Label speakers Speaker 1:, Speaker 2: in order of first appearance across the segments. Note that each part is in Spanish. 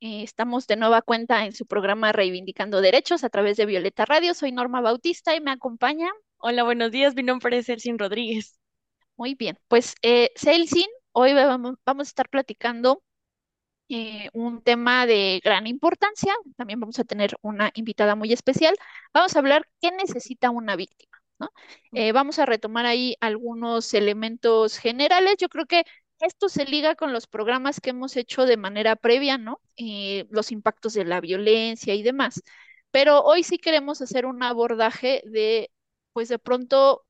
Speaker 1: Eh, estamos de nueva cuenta en su programa Reivindicando Derechos a través de Violeta Radio. Soy Norma Bautista y me acompaña.
Speaker 2: Hola, buenos días. Mi nombre es Celsin Rodríguez.
Speaker 1: Muy bien, pues eh, Celsin, hoy vamos, a estar platicando eh, un tema de gran importancia. También vamos a tener una invitada muy especial. Vamos a hablar qué necesita una víctima. ¿no? Eh, vamos a retomar ahí algunos elementos generales. Yo creo que esto se liga con los programas que hemos hecho de manera previa, ¿no? Eh, los impactos de la violencia y demás. Pero hoy sí queremos hacer un abordaje de, pues de pronto,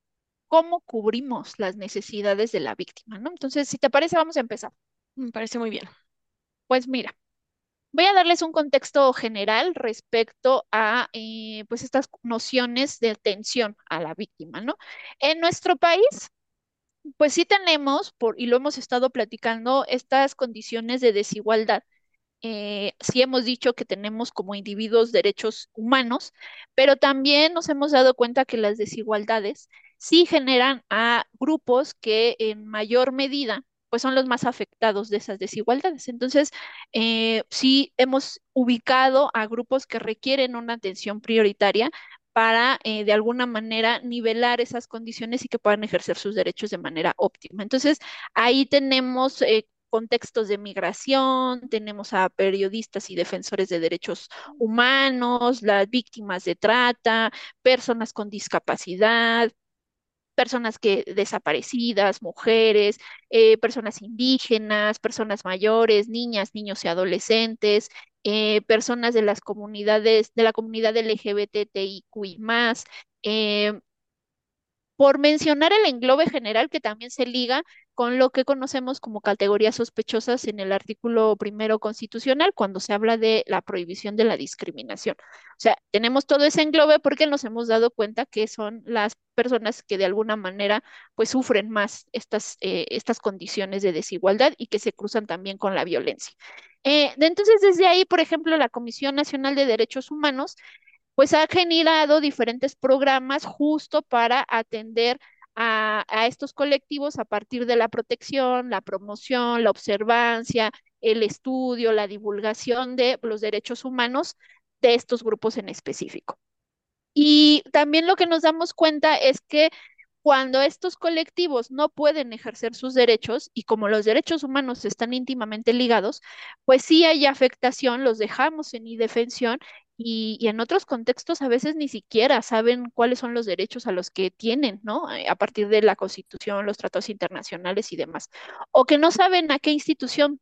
Speaker 1: cómo cubrimos las necesidades de la víctima, ¿no? Entonces, si te parece, vamos a empezar.
Speaker 2: Me parece muy bien.
Speaker 1: Pues mira, voy a darles un contexto general respecto a, eh, pues, estas nociones de atención a la víctima, ¿no? En nuestro país, pues sí tenemos, por, y lo hemos estado platicando, estas condiciones de desigualdad. Eh, sí hemos dicho que tenemos como individuos derechos humanos, pero también nos hemos dado cuenta que las desigualdades sí generan a grupos que en mayor medida pues son los más afectados de esas desigualdades. Entonces, eh, sí hemos ubicado a grupos que requieren una atención prioritaria para eh, de alguna manera nivelar esas condiciones y que puedan ejercer sus derechos de manera óptima. Entonces, ahí tenemos eh, contextos de migración, tenemos a periodistas y defensores de derechos humanos, las víctimas de trata, personas con discapacidad, personas que desaparecidas, mujeres, eh, personas indígenas, personas mayores, niñas, niños y adolescentes, eh, personas de las comunidades, de la comunidad LGBTIQI más, eh, por mencionar el englobe general que también se liga con lo que conocemos como categorías sospechosas en el artículo primero constitucional cuando se habla de la prohibición de la discriminación. O sea, tenemos todo ese englobe porque nos hemos dado cuenta que son las personas que de alguna manera pues sufren más estas, eh, estas condiciones de desigualdad y que se cruzan también con la violencia. Eh, entonces, desde ahí, por ejemplo, la Comisión Nacional de Derechos Humanos pues ha generado diferentes programas justo para atender a, estos colectivos a partir de la protección, la promoción, la observancia, el estudio, la divulgación de los derechos humanos de estos grupos en específico. Y también lo que nos damos cuenta es que cuando estos colectivos no pueden ejercer sus derechos y como los derechos humanos están íntimamente ligados, pues sí hay afectación, los dejamos en indefensión y, en otros contextos a veces ni siquiera saben cuáles son los derechos a los que tienen, ¿no? Eh, a partir de la Constitución, los tratados internacionales y demás. O que no saben a qué institución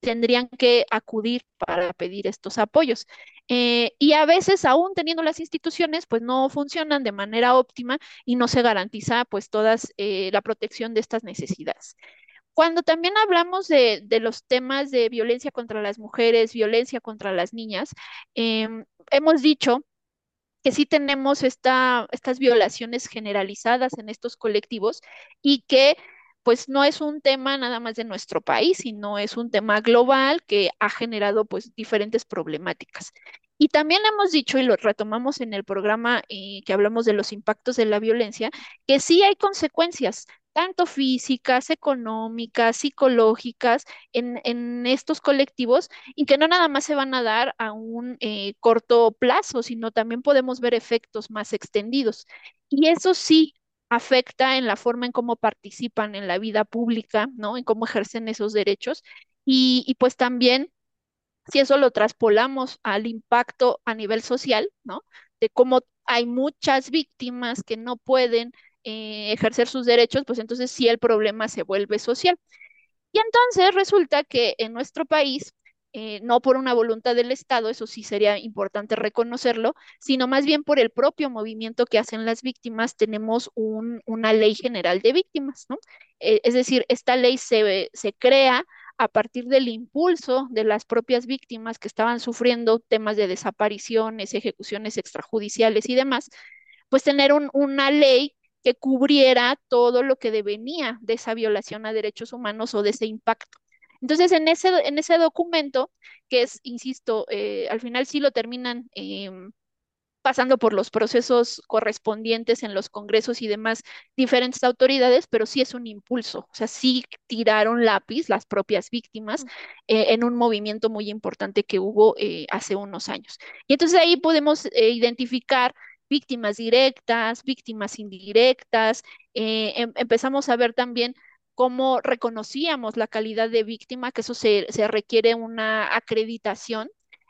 Speaker 1: tendrían que acudir para pedir estos apoyos. Eh, y a veces, aún teniendo las instituciones, pues no funcionan de manera óptima y no se garantiza pues todas eh, la protección de estas necesidades. Cuando también hablamos de, los temas de violencia contra las mujeres, violencia contra las niñas, em, hemos dicho que sí tenemos esta, estas violaciones generalizadas en estos colectivos y que pues no es un tema nada más de nuestro país, sino es un tema global que ha generado pues diferentes problemáticas. Y también hemos dicho, y lo retomamos en el programa eh, que hablamos de los impactos de la violencia, que sí hay consecuencias, tanto físicas, económicas, psicológicas, en, estos colectivos, y que no nada más se van a dar a un eh, corto plazo, sino también podemos ver efectos más extendidos. Y eso sí afecta en la forma en cómo participan en la vida pública, ¿no? En cómo ejercen esos derechos. Y, y pues también si eso lo traspolamos al impacto a nivel social, ¿no? De cómo hay muchas víctimas que no pueden eh, ejercer sus derechos, pues entonces sí el problema se vuelve social. Y entonces resulta que en nuestro país, eh, no por una voluntad del Estado, eso sí sería importante reconocerlo, sino más bien por el propio movimiento que hacen las víctimas, tenemos una ley general de víctimas, ¿no? Eh, es decir, esta ley se, se crea a partir del impulso de las propias víctimas que estaban sufriendo temas de desapariciones, ejecuciones extrajudiciales y demás, pues tener una ley que cubriera todo lo que devenía de esa violación a derechos humanos o de ese impacto. Entonces, en ese, en ese documento, que es, insisto, eh, al final sí lo terminan em, pasando por los procesos correspondientes en los congresos y demás diferentes autoridades, pero sí es un impulso, o sea, sí tiraron lápiz las propias víctimas eh, en un movimiento muy importante que hubo eh, hace unos años. Y entonces ahí podemos eh, identificar víctimas directas, víctimas indirectas, em, empezamos a ver también cómo reconocíamos la calidad de víctima, que eso se, se requiere una acreditación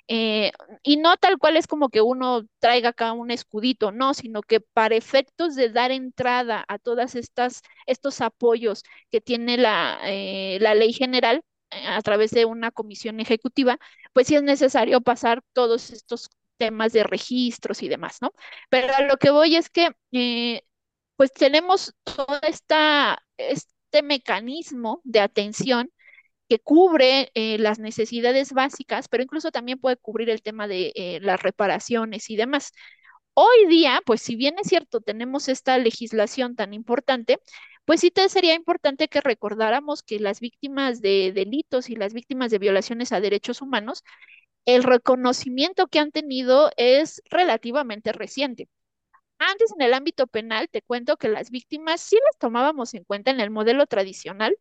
Speaker 1: eh, y no tal cual es como que uno traiga acá un escudito, no, sino que para efectos de dar entrada a todas estas estos apoyos que tiene la, eh, la ley general eh, a través de una comisión ejecutiva, pues sí es necesario pasar todos estos temas de registros y demás, ¿no? Pero a lo que voy es que pues tenemos todo esta, este mecanismo de atención cubre eh, las necesidades básicas, pero incluso también puede cubrir el tema de eh, las reparaciones y demás. Hoy día, pues si bien es cierto, tenemos esta legislación tan importante, pues sí te sería importante que recordáramos que las víctimas de delitos y las víctimas de violaciones a derechos humanos, el reconocimiento que han tenido es relativamente reciente. Antes en el ámbito penal, te cuento que las víctimas sí las tomábamos en cuenta en el modelo tradicional,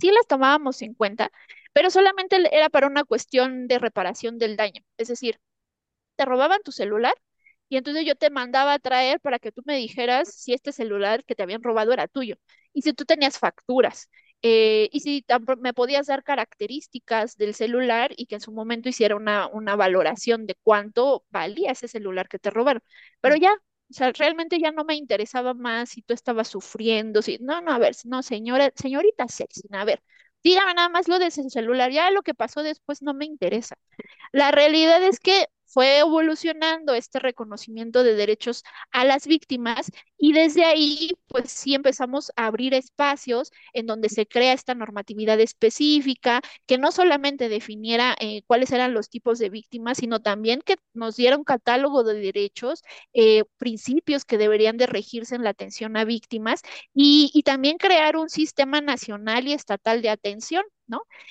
Speaker 1: sí las tomábamos en cuenta, pero solamente era para una cuestión de reparación del daño. Es decir, te robaban tu celular y entonces yo te mandaba a traer para que tú me dijeras si este celular que te habían robado era tuyo y si tú tenías facturas. Eh, y si me podías dar características del celular y que en su momento hiciera una, una valoración de cuánto valía ese celular que te robaron. Pero ya, o sea, realmente ya no me interesaba más si tú estabas sufriendo, si, no, no, a ver, no, señora, señorita Celsina, a ver, dígame nada más lo de ese celular, ya lo que pasó después no me interesa. La realidad es que fue evolucionando este reconocimiento de derechos a las víctimas y desde ahí, pues sí empezamos a abrir espacios en donde se crea esta normatividad específica que no solamente definiera eh, cuáles eran los tipos de víctimas, sino también que nos diera un catálogo de derechos, eh, principios que deberían de regirse en la atención a víctimas y, y también crear un sistema nacional y estatal de atención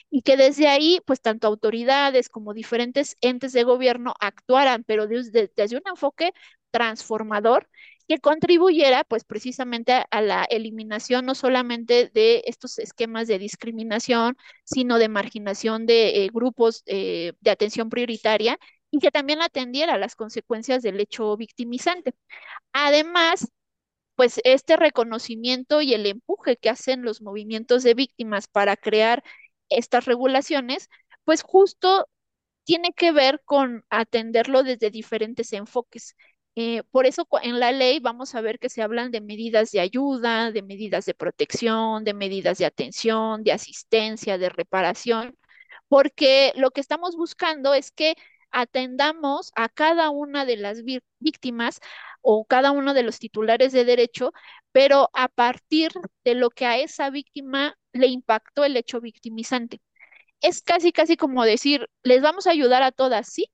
Speaker 1: Y que desde ahí, pues tanto autoridades como diferentes entes de gobierno actuaran, pero desde, un enfoque transformador que contribuyera pues precisamente a, la eliminación no solamente de estos esquemas de discriminación, sino de marginación de eh, grupos eh, de atención prioritaria y que también atendiera las consecuencias del hecho victimizante. Además, pues este reconocimiento y el empuje que hacen los movimientos de víctimas para crear estas regulaciones, pues justo tiene que ver con atenderlo desde diferentes enfoques. Eh, por eso en la ley vamos a ver que se hablan de medidas de ayuda, de medidas de protección, de medidas de atención, de asistencia, de reparación, porque lo que estamos buscando es que atendamos a cada una de las víctimas o cada uno de los titulares de derecho, pero a partir de lo que a esa víctima le impactó el hecho victimizante. Es casi, casi como decir, les vamos a ayudar a todas, sí,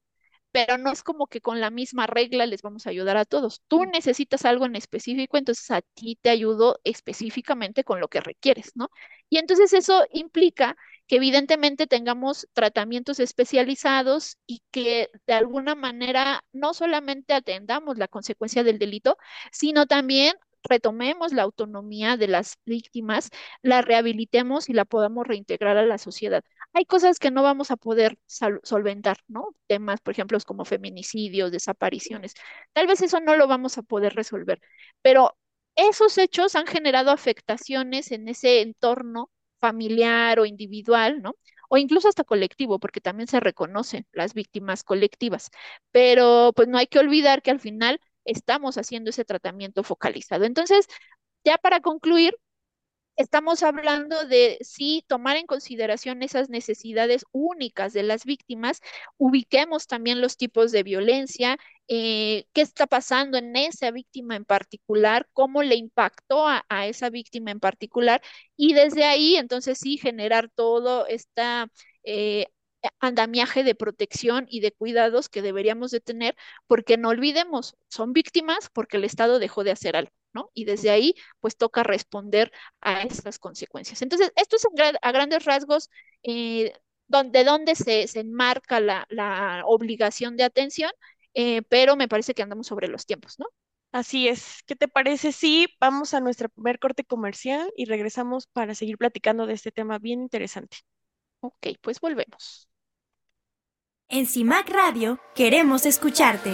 Speaker 1: pero no es como que con la misma regla les vamos a ayudar a todos. Tú necesitas algo en específico, entonces a ti te ayudo específicamente con lo que requieres, ¿no? Y entonces eso implica que evidentemente tengamos tratamientos especializados y que de alguna manera no solamente atendamos la consecuencia del delito, sino también retomemos la autonomía de las víctimas, la rehabilitemos y la podamos reintegrar a la sociedad. Hay cosas que no vamos a poder solventar, ¿no? Temas, por ejemplo, como feminicidios, desapariciones. Tal vez eso no lo vamos a poder resolver, pero esos hechos han generado afectaciones en ese entorno familiar o individual, ¿no? O incluso hasta colectivo, porque también se reconocen las víctimas colectivas. Pero pues no hay que olvidar que al final estamos haciendo ese tratamiento focalizado. Entonces, ya para concluir, Estamos hablando de sí tomar en consideración esas necesidades únicas de las víctimas, ubiquemos también los tipos de violencia, eh, qué está pasando en esa víctima en particular, cómo le impactó a, esa víctima en particular y desde ahí entonces sí generar todo esta eh, andamiaje de protección y de cuidados que deberíamos de tener, porque no olvidemos, son víctimas porque el Estado dejó de hacer algo. ¿No? Y desde ahí, pues toca responder a estas consecuencias. Entonces, esto es a grandes rasgos eh, donde, donde se, se enmarca la, la, obligación de atención, eh, pero me parece que andamos sobre los tiempos, ¿no?
Speaker 2: Así es. ¿Qué te parece si vamos a nuestra primer corte comercial y regresamos para seguir platicando de este tema bien interesante?
Speaker 1: Ok, pues volvemos.
Speaker 3: En CIMAC Radio queremos escucharte.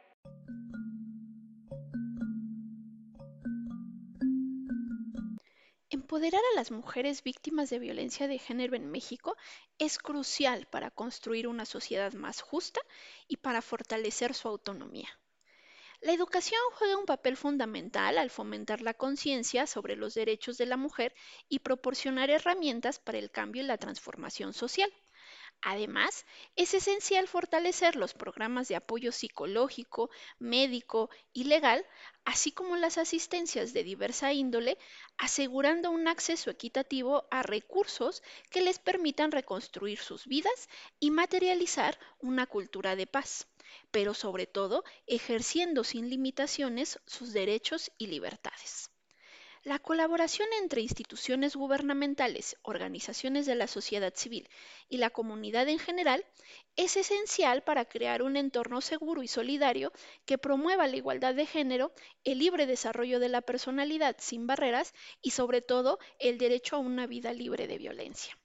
Speaker 1: Empoderar a las mujeres víctimas de violencia de género en México es crucial para construir una sociedad más justa y para fortalecer su autonomía. La educación juega un papel fundamental al fomentar la conciencia sobre los derechos de la mujer y proporcionar herramientas para el cambio y la transformación social. Además, es esencial fortalecer los programas de apoyo psicológico, médico y legal, así como las asistencias de diversa índole, asegurando un acceso equitativo a recursos que les permitan reconstruir sus vidas y materializar una cultura de paz, pero sobre todo ejerciendo sin limitaciones sus derechos y libertades. La colaboración entre instituciones gubernamentales, organizaciones de la sociedad civil y la comunidad en general es esencial para crear un entorno seguro y solidario que promueva la igualdad de género, el libre desarrollo de la personalidad sin barreras y sobre todo el derecho a una vida libre de violencia.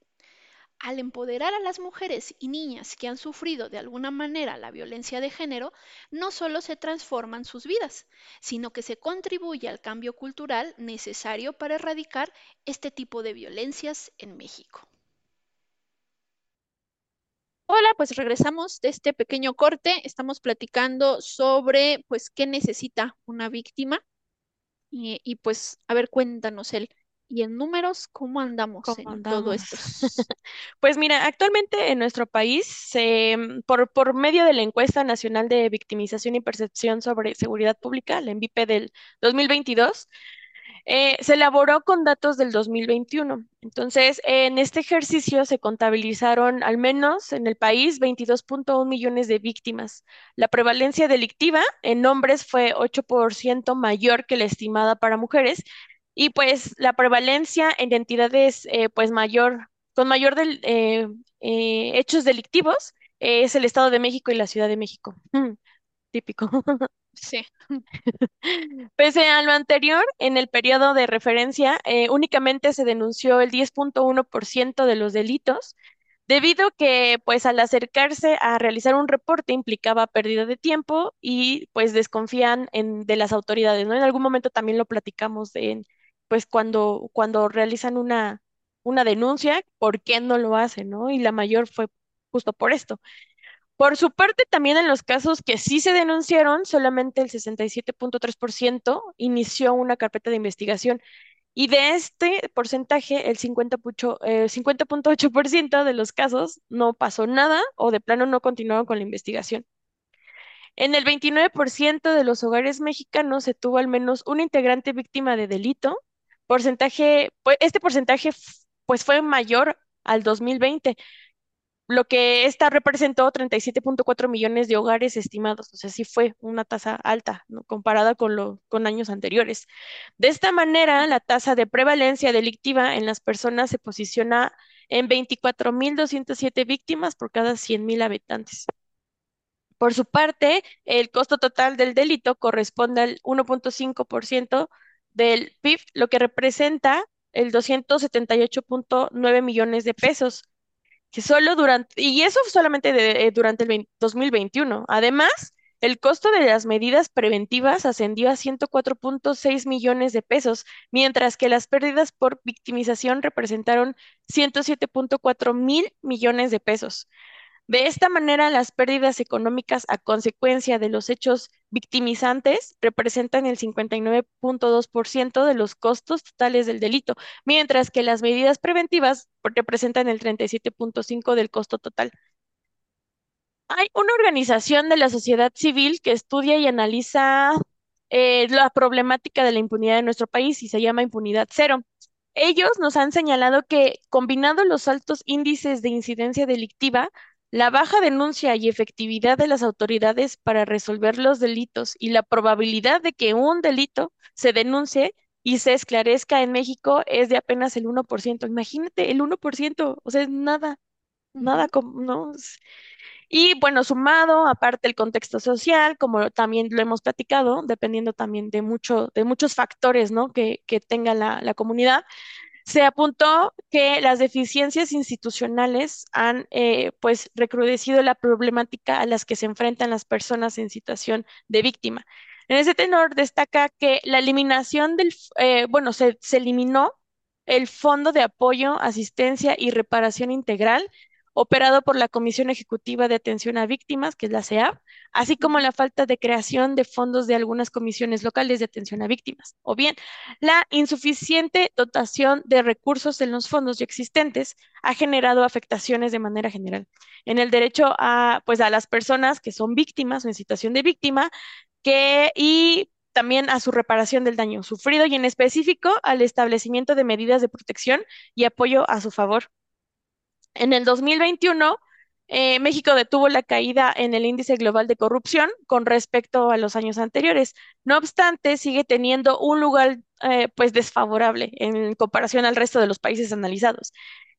Speaker 1: Al empoderar a las mujeres y niñas que han sufrido de alguna manera la violencia de género, no solo se transforman sus vidas, sino que se contribuye al cambio cultural necesario para erradicar este tipo de violencias en México. Hola, pues regresamos de este pequeño corte. Estamos platicando sobre, pues, qué necesita una víctima. Y, y pues, a ver, cuéntanos el, y en números, ¿cómo andamos en todo esto?
Speaker 2: Pues mira, actualmente en nuestro país, mm, por, por medio de la encuesta nacional de victimización y percepción sobre seguridad pública, la MVP del 2022, eh, se elaboró con datos del 2021. Entonces, en este ejercicio se contabilizaron al menos en el país 22.1 millones de víctimas. La prevalencia delictiva en hombres fue 8% mayor que la estimada para mujeres y pues la prevalencia en entidades eh, pues mayor, con mayor del, eh, eh, hechos delictivos es el Estado de México y la Ciudad de México. Típico.
Speaker 1: Sí.
Speaker 2: Pese a lo anterior, en el periodo de referencia únicamente se denunció el 10.1% de los delitos, debido que pues al acercarse a realizar un reporte implicaba pérdida de tiempo y pues desconfían en, de las autoridades, ¿no? En algún momento también lo platicamos de, pues cuando, cuando realizan una, una denuncia, ¿por qué no lo hacen, no? Y la mayor fue justo por esto. Por su parte, también en los casos que sí se denunciaron, solamente el 67.3% inició una carpeta de investigación. Y de este porcentaje, el 50.8% de los casos no pasó nada o de plano no continuaron con la investigación. En el 29% de los hogares mexicanos se tuvo al menos un integrante víctima de delito porcentaje, pues, este porcentaje pues fue mayor al 2020, lo que esta representó 37.4 millones de hogares estimados, o sea, sí fue una tasa alta, comparada con, lo, con años anteriores. De esta manera, la tasa de prevalencia delictiva en las personas se posiciona en 24.207 víctimas por cada 100.000 habitantes. Por su parte, el costo total del delito corresponde al 1.5% del PIB, lo que representa el 278.9 millones de pesos, que solo durante, y eso solamente eh, durante el 2021. Además, el costo de las medidas preventivas ascendió a 104.6 millones de pesos, mientras que las pérdidas por victimización representaron 107.4 mil millones de pesos. De esta manera, las pérdidas económicas a consecuencia de los hechos victimizantes representan el 59.2% de los costos totales del delito, mientras que las medidas preventivas representan el 37.5% del costo total. Hay una organización de la sociedad civil que estudia y analiza eh, la problemática de la impunidad en nuestro país y se llama Impunidad Cero. Ellos nos han señalado que, combinando los altos índices de incidencia delictiva, la baja denuncia y efectividad de las autoridades para resolver los delitos y la probabilidad de que un delito se denuncie y se esclarezca en México es de apenas el 1%. Imagínate, el 1%, o sea, es nada, nada como, ¿no? Y bueno, sumado, aparte el contexto social, como también lo hemos platicado, dependiendo también de mucho, de muchos factores, ¿no? Que, que tenga la, la comunidad, se apuntó que las deficiencias institucionales han eh, pues recrudecido la problemática a las que se enfrentan las personas en situación de víctima. En ese tenor destaca que la eliminación del, eh, bueno, se, se eliminó el Fondo de Apoyo, Asistencia y Reparación Integral operado por la Comisión Ejecutiva de Atención a Víctimas, que es la CEAV, así como la falta de creación de fondos de algunas comisiones locales de atención a víctimas, o bien la insuficiente dotación de recursos en los fondos ya existentes ha generado afectaciones de manera general en el derecho a, pues, a las personas que son víctimas o en situación de víctima, que, y también a su reparación del daño sufrido y en específico al establecimiento de medidas de protección y apoyo a su favor. En el 2021, eh, México detuvo la caída en el índice global de corrupción con respecto a los años anteriores. No obstante, sigue teniendo un lugar eh, pues desfavorable en comparación al resto de los países analizados.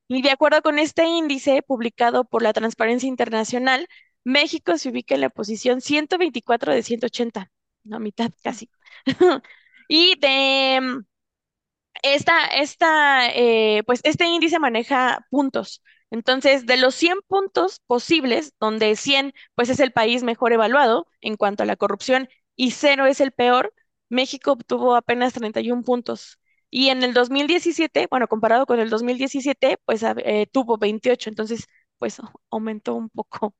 Speaker 2: Y de acuerdo con este índice publicado por la Transparencia Internacional, México se ubica en la posición 124 de 180, la mitad casi. y de esta, esta eh, pues este índice maneja puntos. Entonces, de los 100 puntos posibles, donde 100 pues es el país mejor evaluado en cuanto a la corrupción y 0 es el peor, México obtuvo apenas 31 puntos. Y en el 2017, bueno, comparado con el 2017, pues eh, tuvo 28, entonces pues aumentó un poco.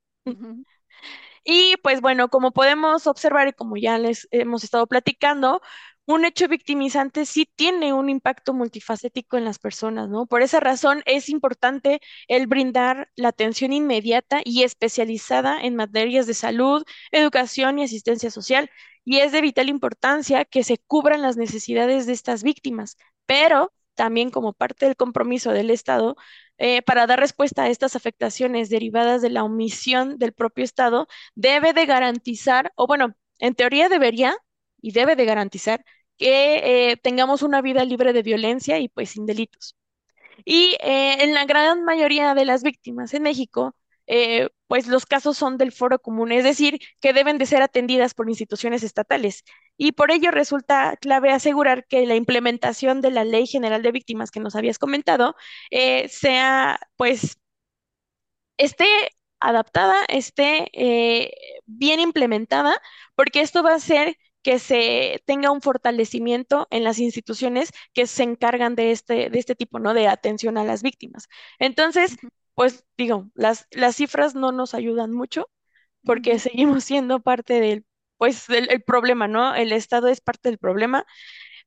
Speaker 2: Y pues bueno, como podemos observar y como ya les hemos estado platicando, un hecho victimizante sí tiene un impacto multifacético en las personas, ¿no? Por esa razón es importante el brindar la atención inmediata y especializada en materias de salud, educación y asistencia social. Y es de vital importancia que se cubran las necesidades de estas víctimas, pero también como parte del compromiso del Estado, eh, para dar respuesta a estas afectaciones derivadas de la omisión del propio Estado, debe de garantizar, o bueno, en teoría debería y debe de garantizar que eh, tengamos una vida libre de violencia y pues sin delitos. Y eh, en la gran mayoría de las víctimas en México, eh, pues los casos son del foro común, es decir, que deben de ser atendidas por instituciones estatales. Y por ello resulta clave asegurar que la implementación de la Ley General de Víctimas que nos habías comentado sea, pues, esté adaptada, esté bien implementada, porque esto va a ser que se tenga un fortalecimiento en las instituciones que se encargan de este, de este tipo, ¿no? De atención a las víctimas. Entonces, pues digo, las, las cifras no nos ayudan mucho porque seguimos siendo parte del, pues, del problema, ¿no? El Estado es parte del problema.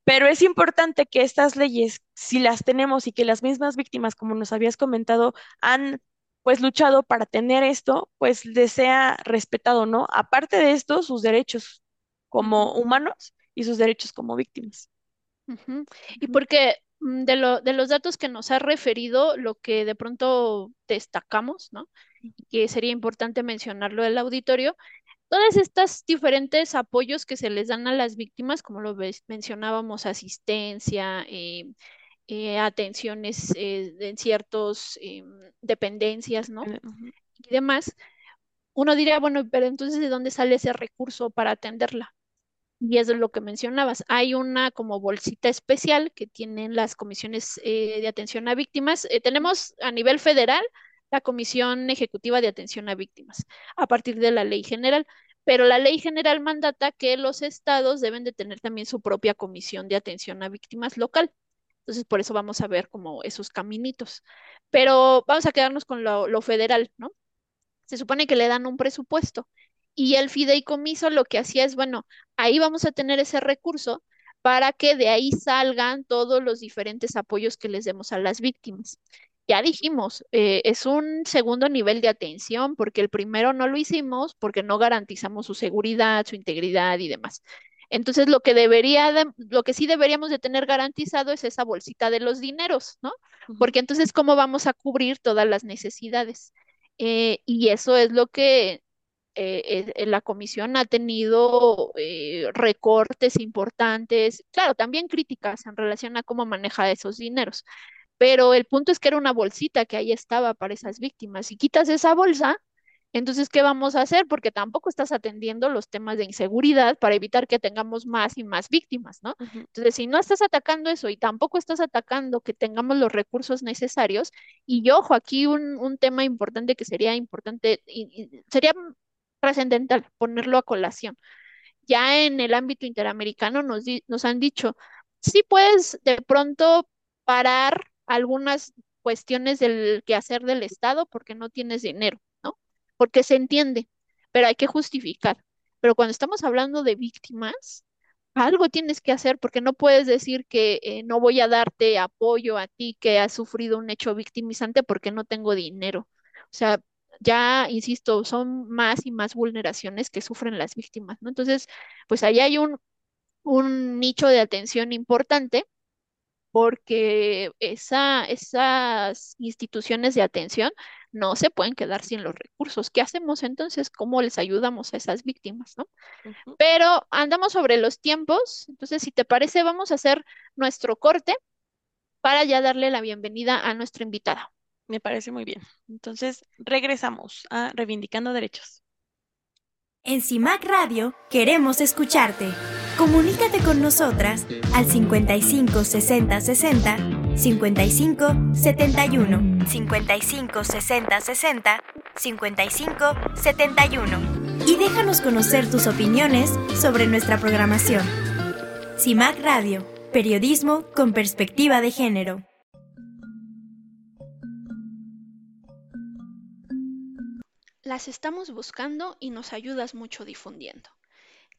Speaker 2: Pero es importante que estas leyes, si las tenemos y que las mismas víctimas, como nos habías comentado, han pues luchado para tener esto, pues les sea respetado, ¿no? Aparte de esto, sus derechos como humanos y sus derechos como víctimas.
Speaker 1: Y porque mm, de, lo, de los datos que nos ha referido, lo que de pronto destacamos, ¿no? Y que sería importante mencionarlo del auditorio, todas estas diferentes apoyos que se les dan a las víctimas, como lo mencionábamos, asistencia, eh, eh, atenciones eh, en ciertas dependencias, ¿no? Y demás, uno diría, bueno, pero entonces, ¿de dónde sale ese recurso para atenderla? Y es lo que mencionabas. Hay una como bolsita especial que tienen las comisiones eh, de atención a víctimas. Eh, tenemos a nivel federal la Comisión Ejecutiva de Atención a Víctimas, a partir de la ley general. pero la ley general mandata que los estados deben de tener también su propia comisión de atención a víctimas local. Entonces, por eso vamos a ver como esos caminitos. Pero vamos a quedarnos con lo, lo federal, ¿no? Se supone que le dan un presupuesto y el fideicomiso lo que hacía es, bueno, ahí vamos a tener ese recurso para que de ahí salgan todos los diferentes apoyos que les demos a las víctimas. Ya dijimos, eh, es un segundo nivel de atención porque el primero no lo hicimos porque no garantizamos su seguridad, su integridad y demás. Entonces, lo que debería, lo que sí deberíamos de tener garantizado es esa bolsita de los dineros, ¿no? Porque entonces, ¿cómo vamos a cubrir todas las necesidades? Eh, y eso es lo que eh, eh, la comisión ha tenido eh, recortes importantes, claro, también críticas en relación a cómo maneja esos dineros, pero el punto es que era una bolsita que ahí estaba para esas víctimas. Si quitas esa bolsa, entonces, ¿qué vamos a hacer? Porque tampoco estás atendiendo los temas de inseguridad para evitar que tengamos más y más víctimas, ¿no? Entonces, si no estás atacando eso y tampoco estás atacando que tengamos los recursos necesarios, y ojo, aquí un, un tema importante que sería importante, y, sería trascendental ponerlo a colación. Ya en el ámbito interamericano nos, nos han dicho, sí puedes de pronto parar algunas cuestiones del quehacer del Estado porque no tienes dinero, ¿no? Porque se entiende, pero hay que justificar. Pero cuando estamos hablando de víctimas, algo tienes que hacer porque no puedes decir que eh, no voy a darte apoyo a ti que has sufrido un hecho victimizante porque no tengo dinero. O sea, ya, insisto, son más y más vulneraciones que sufren las víctimas, ¿no? Entonces, pues ahí hay un, un nicho de atención importante porque esa, esas instituciones de atención no se pueden quedar sin los recursos. ¿Qué hacemos entonces? ¿Cómo les ayudamos a esas víctimas, no? Pero andamos sobre los tiempos, entonces si te parece, vamos a hacer nuestro corte para ya darle la bienvenida a nuestra invitada.
Speaker 2: Me parece muy bien. Entonces, regresamos a Reivindicando Derechos.
Speaker 3: En CIMAC Radio queremos escucharte. Comunícate con nosotras al 55 60 60 55 71 55 60 60 55 71 y déjanos conocer tus opiniones sobre nuestra programación. CIMAC Radio, periodismo con perspectiva de género.
Speaker 1: Las estamos buscando y nos ayudas mucho difundiendo.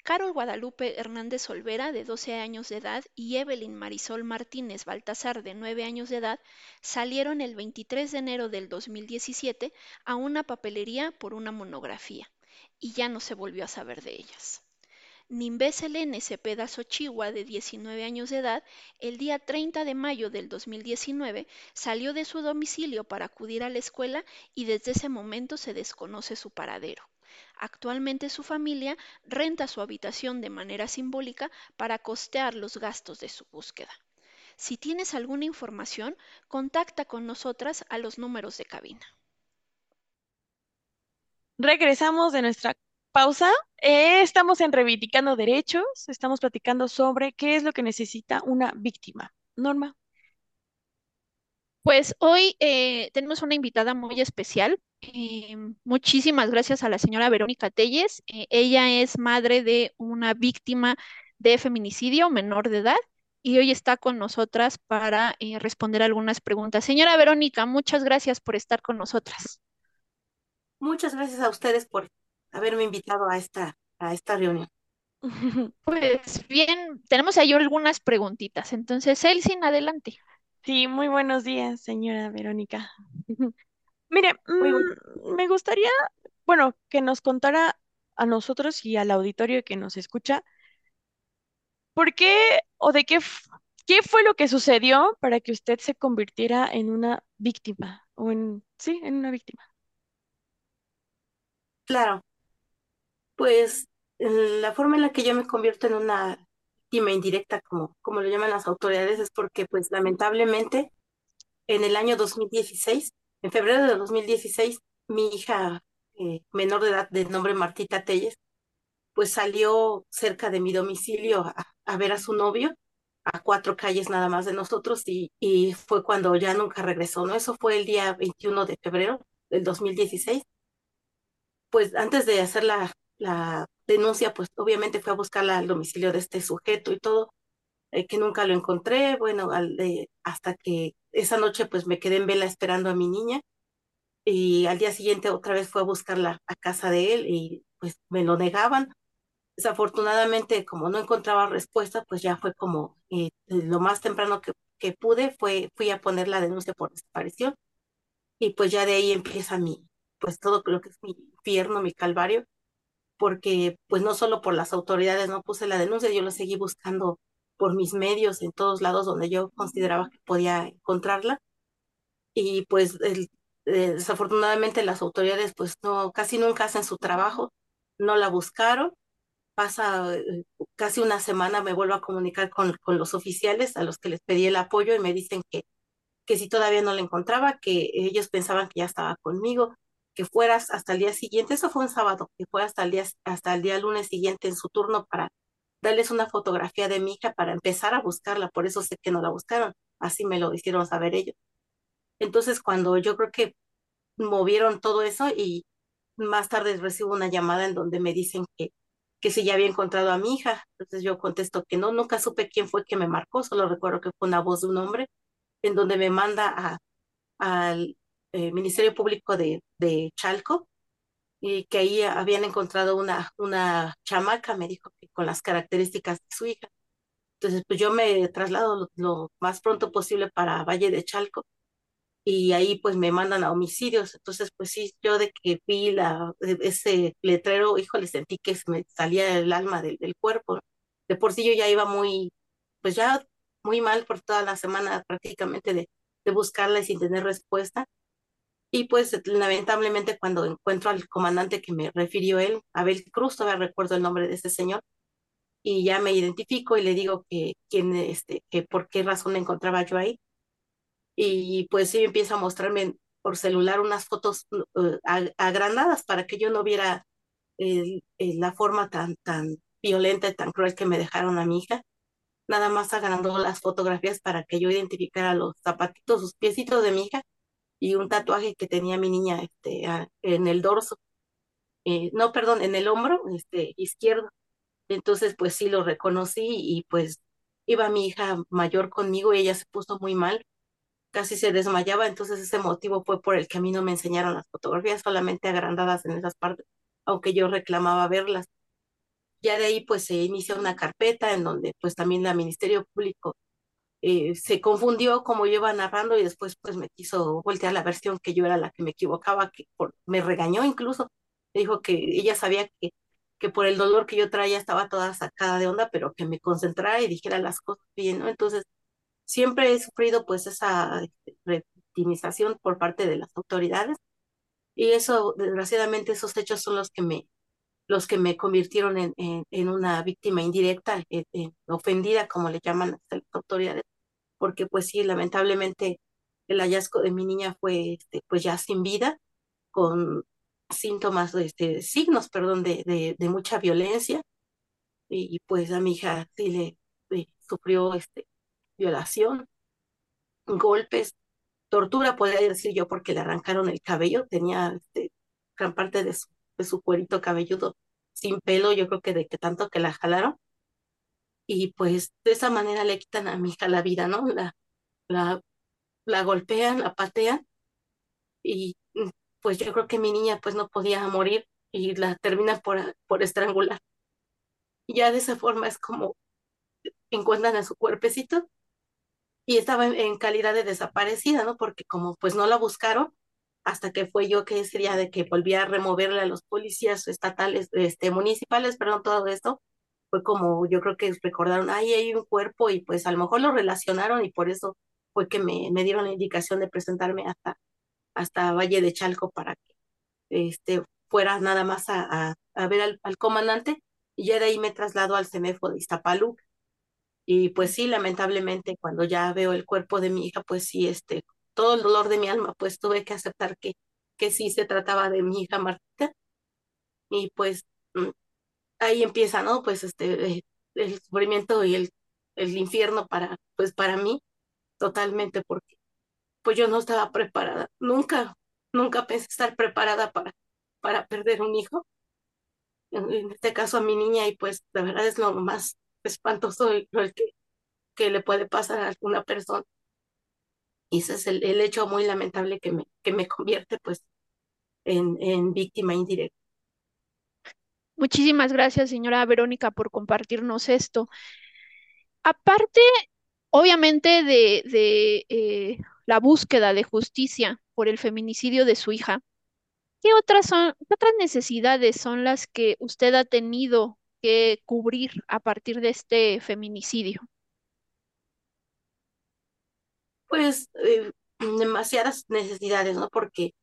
Speaker 1: Carol Guadalupe Hernández Olvera, de 12 años de edad, y Evelyn Marisol Martínez Baltasar, de 9 años de edad, salieron el 23 de enero del 2017 a una papelería por una monografía, y ya no se volvió a saber de ellas. Nimbé Selene Cepeda Sochigua, de 19 años de edad, el día 30 de mayo del 2019 salió de su domicilio para acudir a la escuela y desde ese momento se desconoce su paradero. Actualmente su familia renta su habitación de manera simbólica para costear los gastos de su búsqueda. Si tienes alguna información, contacta con nosotras a los números de cabina.
Speaker 2: Regresamos de nuestra pausa. Eh, estamos en Reivindicando Derechos, estamos platicando sobre qué es lo que necesita una víctima. Norma.
Speaker 1: Pues hoy eh, tenemos una invitada muy especial. Eh, muchísimas gracias a la señora Verónica Telles. ella es madre de una víctima de feminicidio menor de edad y hoy está con nosotras para responder algunas preguntas. Señora Verónica, muchas gracias por estar con nosotras.
Speaker 4: Muchas gracias a ustedes por haberme invitado a esta, a esta reunión.
Speaker 1: Pues bien, tenemos ahí algunas preguntitas. Entonces, Elsin, adelante.
Speaker 2: Sí, muy buenos días, señora Verónica. Mire, mm, me gustaría, bueno, que nos contara a nosotros y al auditorio que nos escucha, ¿por qué o de qué, qué fue lo que sucedió para que usted se convirtiera en una víctima o en, sí, en una víctima?
Speaker 4: Claro, pues la forma en la que yo me convierto en una víctima indirecta, como, como lo llaman las autoridades, es porque pues lamentablemente en el año 2016, en febrero de 2016, mi hija eh, menor de edad de nombre Martita Telles, pues salió cerca de mi domicilio a, a, ver a su novio, a cuatro calles nada más de nosotros, y, y fue cuando ya nunca regresó, ¿no? Eso fue el día 21 de febrero del 2016. Pues antes de hacer la la denuncia, pues obviamente fue a buscarla al domicilio de este sujeto y todo, eh, que nunca lo encontré, bueno, al, hasta que esa noche pues me quedé en vela esperando a mi niña y al día siguiente otra vez fue a buscarla a casa de él y pues me lo negaban. Desafortunadamente, como no encontraba respuesta, pues ya fue como eh, lo más temprano que, que pude, fue, fui a poner la denuncia por desaparición y pues ya de ahí empieza mi, pues todo lo que es mi infierno, mi calvario, porque pues no solo por las autoridades no puse la denuncia, yo lo seguí buscando por mis medios en todos lados donde yo consideraba que podía encontrarla. Y pues el, eh, desafortunadamente las autoridades pues no casi nunca hacen su trabajo, no la buscaron, pasa eh, casi una semana me vuelvo a comunicar con, con los oficiales a los que les pedí el apoyo y me dicen que que si todavía no la encontraba, que ellos pensaban que ya estaba conmigo, que fueras hasta el día siguiente, eso fue un sábado, que fue hasta el día, hasta el día lunes siguiente en su turno para darles una fotografía de mi hija para empezar a buscarla, por eso sé que no la buscaron, así me lo hicieron saber ellos. Entonces, cuando yo creo que movieron todo eso y más tarde recibo una llamada en donde me dicen que, que si ya había encontrado a mi hija, entonces yo contesto que no, nunca supe quién fue que me marcó, solo recuerdo que fue una voz de un hombre en donde me manda a, al eh, Ministerio Público de, de Chalco y que ahí habían encontrado una, una chamaca, me dijo, con las características de su hija. Entonces, pues yo me traslado lo, más pronto posible para Valle de Chalco y ahí pues me mandan a homicidios. Entonces, pues sí, yo de que vi la, e, ese letrero, híjole, sentí que me salía el alma del, del cuerpo. De por sí yo ya iba muy, pues ya muy mal por toda la semana prácticamente de, de buscarla sin tener respuesta. Y pues lamentablemente cuando encuentro al comandante que me refirió él, Abel Cruz, todavía recuerdo el nombre de ese señor, y ya me identifico y le digo que, quién, este, que por qué razón encontraba yo ahí. Y pues sí empieza a mostrarme por celular unas fotos uh, agrandadas para que yo no viera la forma tan, tan violenta y tan cruel que me dejaron a mi hija nada más agrandó las fotografías para que yo identificara los zapatitos, sus piecitos de mi hija y un tatuaje que tenía mi niña este, en el dorso, eh, no, perdón, en el hombro este, izquierdo. Entonces, pues sí lo reconocí y pues iba mi hija mayor conmigo y ella se puso muy mal, casi se desmayaba, entonces ese motivo fue por el que a mí no me enseñaron las fotografías, solamente agrandadas en esas partes, aunque yo reclamaba verlas. Ya de ahí pues se inicia una carpeta en donde pues también la Ministerio Público eh, se confundió como yo iba narrando y después pues me quiso voltear la versión que yo era la que me equivocaba, que por, me regañó incluso, me dijo que ella sabía que, que por el dolor que yo traía estaba toda sacada de onda, pero que me concentrara y dijera las cosas bien, ¿no? Entonces, siempre he sufrido pues esa victimización por parte de las autoridades y eso, desgraciadamente, esos hechos son los que me, los que me convirtieron en, en, una víctima indirecta, ofendida, como le llaman las autoridades, porque pues sí, lamentablemente el hallazgo de mi niña fue este, pues ya sin vida, con síntomas, este, signos, perdón, de, de, de mucha violencia, y, pues a mi hija sí le, sufrió este, violación, golpes, tortura, podría decir yo, porque le arrancaron el cabello, tenía este, gran parte de su su cuerito cabelludo sin pelo, yo creo que de que tanto que la jalaron. Y pues de esa manera le quitan a mi hija la vida, ¿no? La, la, la golpean, la patean y mm, pues yo creo que mi niña pues no podía morir y la terminan por, por estrangular. Ya de esa forma es como encuentran a su cuerpecito y estaba en, en calidad de desaparecida, ¿no? Porque como pues no la buscaron, hasta que fue yo que ese día de que volví a removerle a los policías estatales, este, municipales, perdón, todo esto, fue como yo creo que recordaron, ahí hay un cuerpo y pues a lo mejor lo relacionaron y por eso fue que me, me dieron la indicación de presentarme hasta, hasta Valle de Chalco para que este, fuera nada más a, a, ver al, comandante y ya de ahí me traslado al CEMEFO de Iztapaluca. Y pues sí, lamentablemente cuando ya veo el cuerpo de mi hija, pues sí, este, todo el dolor de mi alma, pues tuve que aceptar que, que sí se trataba de mi hija Martita. Y pues mm, ahí empieza, ¿no? Pues este, eh, el sufrimiento y el, el infierno para, pues para mí, totalmente, porque pues yo no estaba preparada. Nunca, nunca pensé estar preparada para, para perder un hijo. en este caso a mi niña, y pues la verdad es lo más espantoso lo que, que le puede pasar a alguna persona. Y ese es el, el hecho muy lamentable que me, que me convierte pues en, en víctima indirecta.
Speaker 1: Muchísimas gracias, señora Verónica, por compartirnos esto. Aparte, obviamente, de, eh, la búsqueda de justicia por el feminicidio de su hija, ¿qué otras son, qué otras necesidades son las que usted ha tenido que cubrir a partir de este feminicidio?
Speaker 4: Pues eh, demasiadas necesidades, ¿no? Porque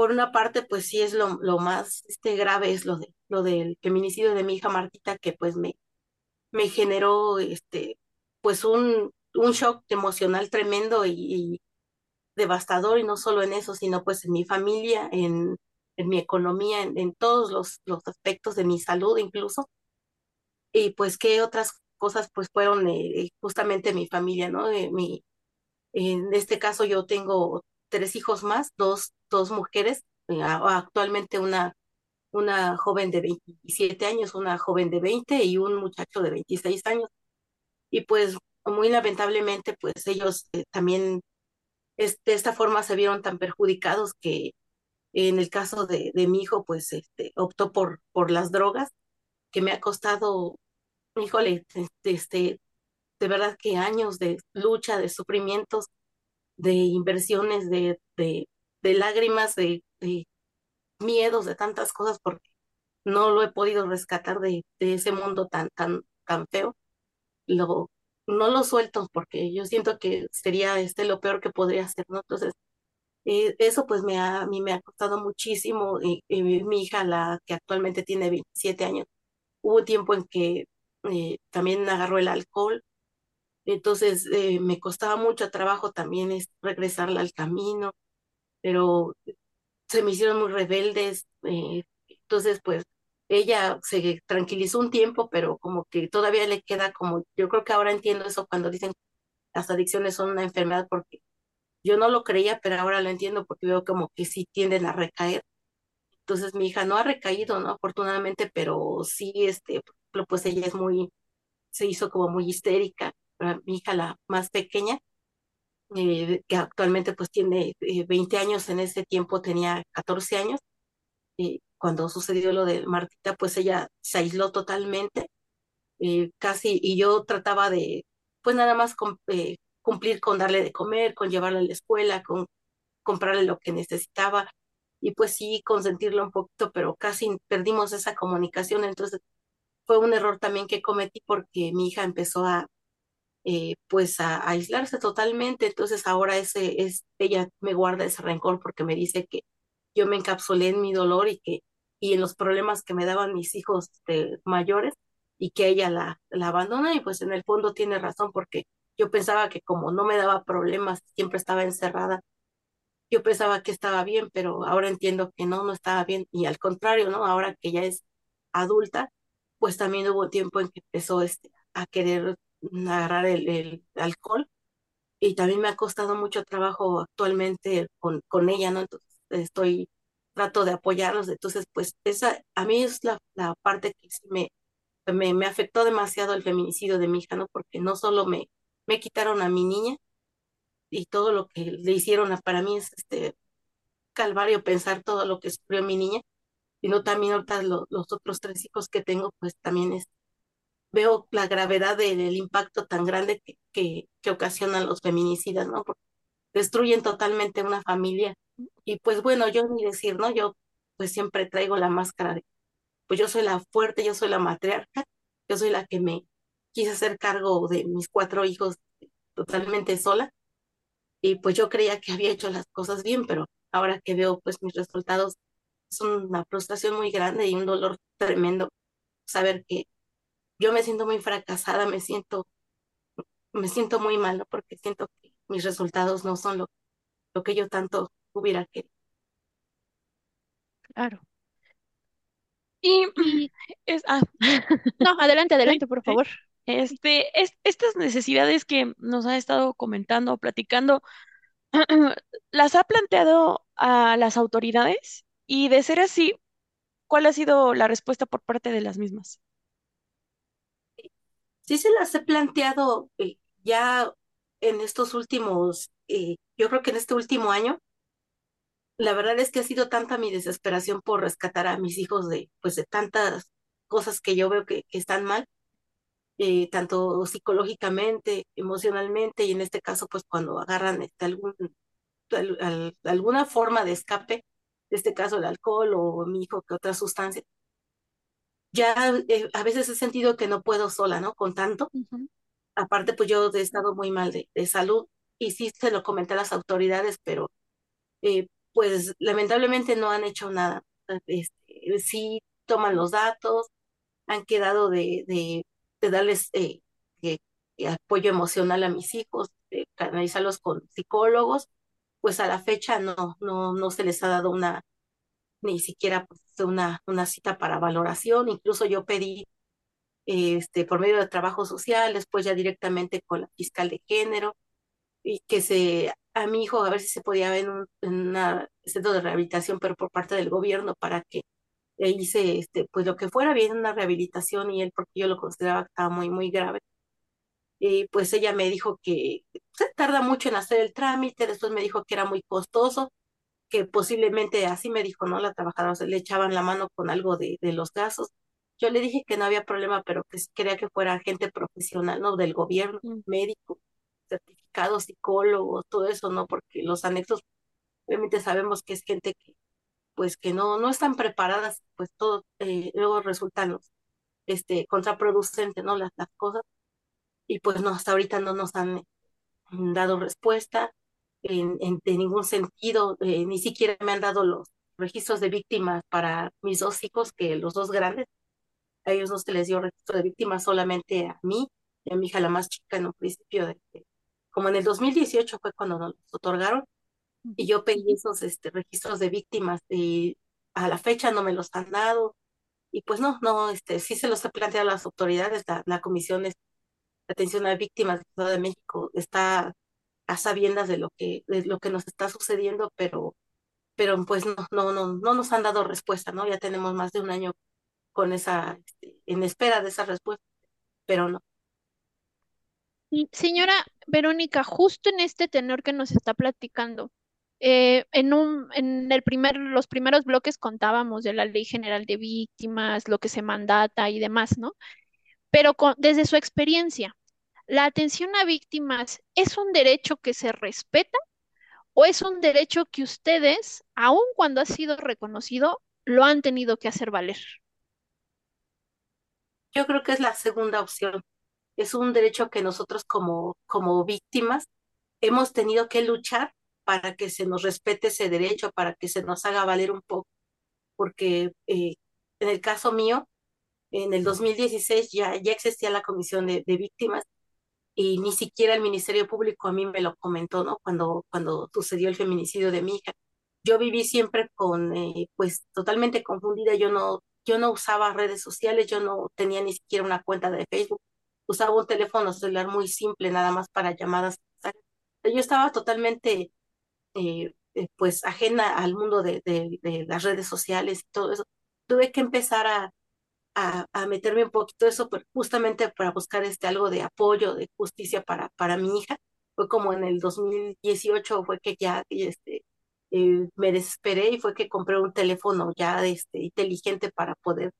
Speaker 4: por una parte, pues sí es lo, lo más este, grave, es lo, de, lo del feminicidio de mi hija Martita, que pues me, me generó este, pues un, un shock emocional tremendo y, y devastador, y no solo en eso, sino pues en mi familia, en, en mi economía, en, en todos los, los aspectos de mi salud incluso. Y pues qué otras cosas pues fueron eh, justamente mi familia, ¿no? Eh, mi, en este caso yo tengo tres hijos más, dos, dos mujeres, eh, actualmente una, una joven de 27 años, una joven de 20 y un muchacho de 26 años. Y pues muy lamentablemente pues ellos eh, también es- de esta forma se vieron tan perjudicados que en el caso de, de mi hijo pues este, optó por, por las drogas, que me ha costado, híjole, este, este, de verdad que años de lucha, de sufrimientos de inversiones, de, de, de lágrimas, de, miedos, de tantas cosas, porque no lo he podido rescatar de, ese mundo tan, tan, tan feo. Lo, no lo suelto porque yo siento que sería este lo peor que podría hacer, ¿no? Entonces, eh, eso pues me ha, a mí me ha costado muchísimo. Y, mi hija, la que actualmente tiene 27 años, hubo tiempo en que eh, también agarró el alcohol, entonces eh, me costaba mucho trabajo también es regresarla al camino pero se me hicieron muy rebeldes. eh, entonces, pues ella se tranquilizó un tiempo, pero como que todavía le queda como, yo creo que ahora entiendo eso cuando dicen las adicciones son una enfermedad, porque yo no lo creía, pero ahora lo entiendo porque veo como que sí tienden a recaer. Entonces mi hija no ha recaído, ¿no? Afortunadamente, pero sí, este, pues ella es muy, se hizo como muy histérica. Mi hija, la más pequeña, eh, que actualmente pues tiene eh, 20 años, en ese tiempo tenía 14 años, y cuando sucedió lo de Martita, pues ella se aisló totalmente, eh, casi, y yo trataba de, pues nada más eh, cumplir con darle de comer, con llevarla a la escuela, con comprarle lo que necesitaba, y pues sí, consentirla un poquito, pero casi perdimos esa comunicación, entonces fue un error también que cometí porque mi hija empezó a eh, pues a, aislarse totalmente. Entonces ahora ese es, ella me guarda ese rencor porque me dice que yo me encapsulé en mi dolor y que, y en los problemas que me daban mis hijos este, mayores y que ella la, la abandona y pues en el fondo tiene razón porque yo pensaba que como no me daba problemas, siempre estaba encerrada, yo pensaba que estaba bien, pero ahora entiendo que no, no estaba bien y al contrario, ¿no? Ahora que ya es adulta, pues también hubo tiempo en que empezó este, a querer agarrar el, alcohol y también me ha costado mucho trabajo actualmente con, con ella, ¿no? Entonces estoy, trato de apoyarlos, entonces pues esa, a mí es la, la parte que me, me, me afectó demasiado el feminicidio de mi hija, ¿no? Porque no solo me, me quitaron a mi niña y todo lo que le hicieron, a- para mí es este calvario pensar todo lo que sufrió mi niña, sino también ahorita lo- los otros tres hijos que tengo, pues también es, veo la gravedad de- del impacto tan grande que, que, que ocasionan los feminicidas, ¿no? Porque destruyen totalmente una familia. Y pues bueno, yo ni decir, ¿no? Yo pues siempre traigo la máscara de, pues yo soy la fuerte, yo soy la matriarca, yo soy la que me quise hacer cargo de mis cuatro hijos totalmente sola. Y pues yo creía que había hecho las cosas bien, pero ahora que veo pues mis resultados, es una frustración muy grande y un dolor tremendo saber que yo me siento muy fracasada, me siento, me siento muy mal, ¿no? Porque siento que mis resultados no son lo, lo que yo tanto hubiera querido.
Speaker 1: Claro.
Speaker 2: Y
Speaker 1: Y
Speaker 2: es, ah,
Speaker 1: no, adelante, adelante, por favor.
Speaker 2: Este, es- estas necesidades que nos ha estado comentando, platicando, ¿las ha planteado a las autoridades? Y de ser así, ¿cuál ha sido la respuesta por parte de las mismas?
Speaker 4: Sí se las he planteado eh, ya en estos últimos, eh, yo creo que en este último año, la verdad es que ha sido tanta mi desesperación por rescatar a mis hijos de, pues, de tantas cosas que yo veo que, están mal, eh, tanto psicológicamente, emocionalmente, y en este caso, pues cuando agarran este, algún, alguna forma de escape, en este caso el alcohol o mi hijo que otra sustancia, ya eh, a veces he sentido que no puedo sola, ¿no? Con tanto. Aparte, pues yo he estado muy mal de, de, salud y sí se lo comenté a las autoridades, pero eh, pues lamentablemente no han hecho nada. Este, sí toman los datos, han quedado de, de, de darles eh, apoyo emocional a mis hijos, de canalizarlos con psicólogos, pues a la fecha no, no, no se les ha dado una, ni siquiera pues, una, una cita para valoración. Incluso yo pedí este, por medio de trabajo social, después ya directamente con la fiscal de género, y que se, a mi hijo a ver si se podía ver en un en centro de rehabilitación, pero por parte del gobierno, para que hice este, pues lo que fuera bien una rehabilitación y él, porque yo lo consideraba que estaba muy, muy grave. Y pues ella me dijo que se tarda mucho en hacer el trámite, después me dijo que era muy costoso, que posiblemente así me dijo, ¿no? La trabajadora se le echaban la mano con algo de, de los gastos. Yo le dije que no había problema, pero que quería que fuera gente profesional, ¿no? Del gobierno, mm. médico, certificados, psicólogos, todo eso, ¿no? Porque los anexos, obviamente sabemos que es gente que, pues, que no, no están preparadas, pues todo, eh, luego resultan los, este, contraproducentes, ¿no? Las, las cosas. Y pues no, hasta ahorita no nos han dado respuesta en, en, ningún sentido, eh, ni siquiera me han dado los registros de víctimas para mis dos hijos, que los dos grandes, a ellos no se les dio registro de víctimas, solamente a mí y a mi hija la más chica en un principio, de, como en el 2018 fue cuando nos otorgaron, y yo pedí esos este, registros de víctimas y a la fecha no me los han dado, y pues no, no, este, sí se los he planteado a las autoridades, la, la Comisión de Atención a Víctimas de de México está a sabiendas de lo que, de lo que nos está sucediendo, pero, pero pues no, no, no, no nos han dado respuesta, ¿no? Ya tenemos más de un año con esa, este, en espera de esa respuesta, pero no.
Speaker 1: Señora Verónica, justo en este tenor que nos está platicando, eh, en, un, en el primer, los primeros bloques contábamos de la Ley General de Víctimas, lo que se mandata y demás, ¿no? Pero con, desde su experiencia, ¿La atención a víctimas es un derecho que se respeta o es un derecho que ustedes, aun cuando ha sido reconocido, lo han tenido que hacer valer?
Speaker 4: Yo creo que es la segunda opción. Es un derecho que nosotros como, como víctimas hemos tenido que luchar para que se nos respete ese derecho, para que se nos haga valer un poco. Porque eh, en el caso mío, en el 2016 ya, ya existía la Comisión de Víctimas y ni siquiera el Ministerio Público a mí me lo comentó, ¿no? Cuando, cuando sucedió el feminicidio de mi hija. Yo viví siempre con, eh, pues, totalmente confundida. Yo no, yo no usaba redes sociales, yo no tenía ni siquiera una cuenta de Facebook. Usaba un teléfono celular muy simple, nada más para llamadas. Yo estaba totalmente, eh, eh, pues, ajena al mundo de, de, de las redes sociales y todo eso. Tuve que empezar a, a, meterme un poquito eso, pues, justamente para buscar este algo de apoyo, de justicia para, para mi hija. Fue como en el 2018 fue que ya este, eh, me desesperé y fue que compré un teléfono ya este, inteligente para poder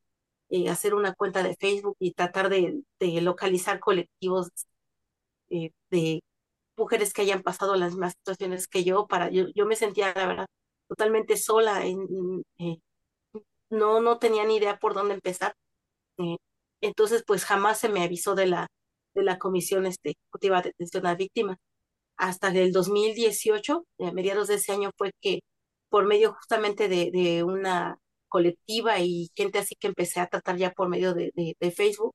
Speaker 4: eh, hacer una cuenta de Facebook y tratar de, de localizar colectivos eh, de mujeres que hayan pasado las mismas situaciones que yo. Para yo, yo me sentía, la verdad, totalmente sola. En, no, no tenía ni idea por dónde empezar. Eh, entonces, pues jamás se me avisó de la, de la Comisión este, Ejecutiva de Atención a Víctimas. Hasta el 2018, a mediados de ese año, fue que por medio justamente de, de una colectiva y gente así que empecé a tratar ya por medio de, de, Facebook,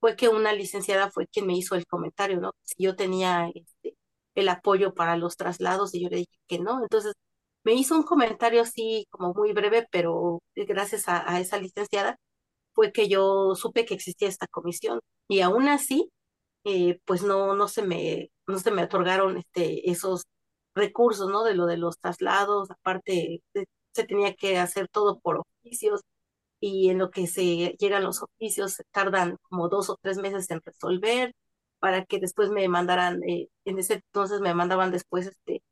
Speaker 4: fue que una licenciada fue quien me hizo el comentario, ¿no? Si yo tenía este, el apoyo para los traslados y yo le dije que no. Entonces, me hizo un comentario así como muy breve, pero gracias a, esa licenciada fue que yo supe que existía esta comisión y aún así, eh, pues no, no se me, no se me otorgaron este, esos recursos, ¿no? De lo de los traslados, aparte se tenía que hacer todo por oficios y en lo que se llegan los oficios tardan como dos o tres meses en resolver para que después me mandaran, eh, en ese entonces me mandaban después este,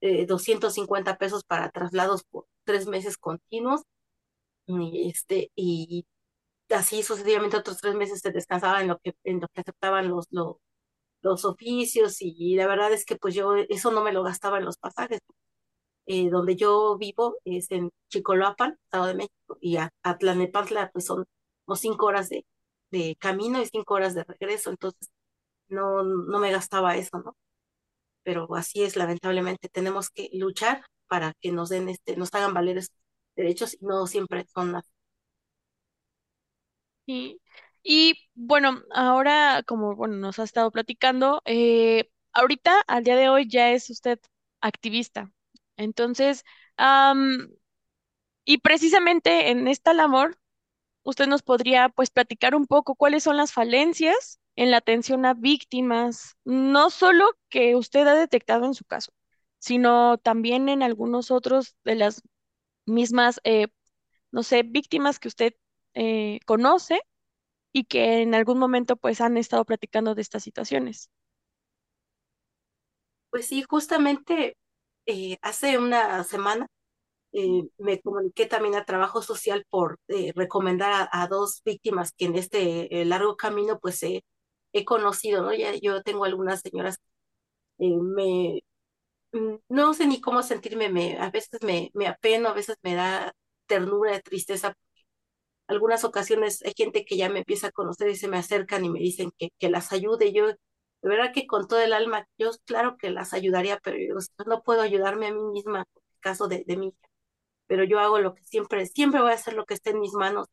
Speaker 4: eh, 250 pesos para traslados por tres meses continuos y, este, y así sucesivamente otros tres meses se descansaba en lo que, en lo que aceptaban los, los, los oficios y, la verdad es que pues yo eso no me lo gastaba en los pasajes. Eh, donde yo vivo es en Chicoloapan, Estado de México, y a, Tlanepantla pues son cinco horas de, de camino y cinco horas de regreso, entonces no, no me gastaba eso, ¿no? Pero así es, lamentablemente, tenemos que luchar para que nos den este, nos hagan valer esos derechos y no siempre son las
Speaker 2: Y, y bueno, ahora como bueno, nos ha estado platicando, eh, ahorita, al día de hoy, ya es usted activista. Entonces, y precisamente en esta labor, usted nos podría pues platicar un poco cuáles son las falencias en la atención a víctimas, no solo que usted ha detectado en su caso, sino también en algunos otros de las mismas, eh, no sé, víctimas que usted eh, conoce y que en algún momento pues han estado platicando de estas situaciones.
Speaker 4: Pues sí, justamente eh, hace una semana me comuniqué también a Trabajo Social por recomendar a, dos víctimas que en este largo camino pues he conocido, ¿no? Ya yo tengo algunas señoras, me, mm, no sé ni cómo sentirme, me, a veces me, me apeno, a veces me da ternura, tristeza. Algunas ocasiones hay gente que ya me empieza a conocer y se me acercan y me dicen que, que las ayude. Yo, de verdad que con todo el alma, yo claro que las ayudaría, pero yo no puedo ayudarme a mí misma, en el caso de, de mi hija. Pero yo hago lo que siempre, siempre voy a hacer lo que esté en mis manos,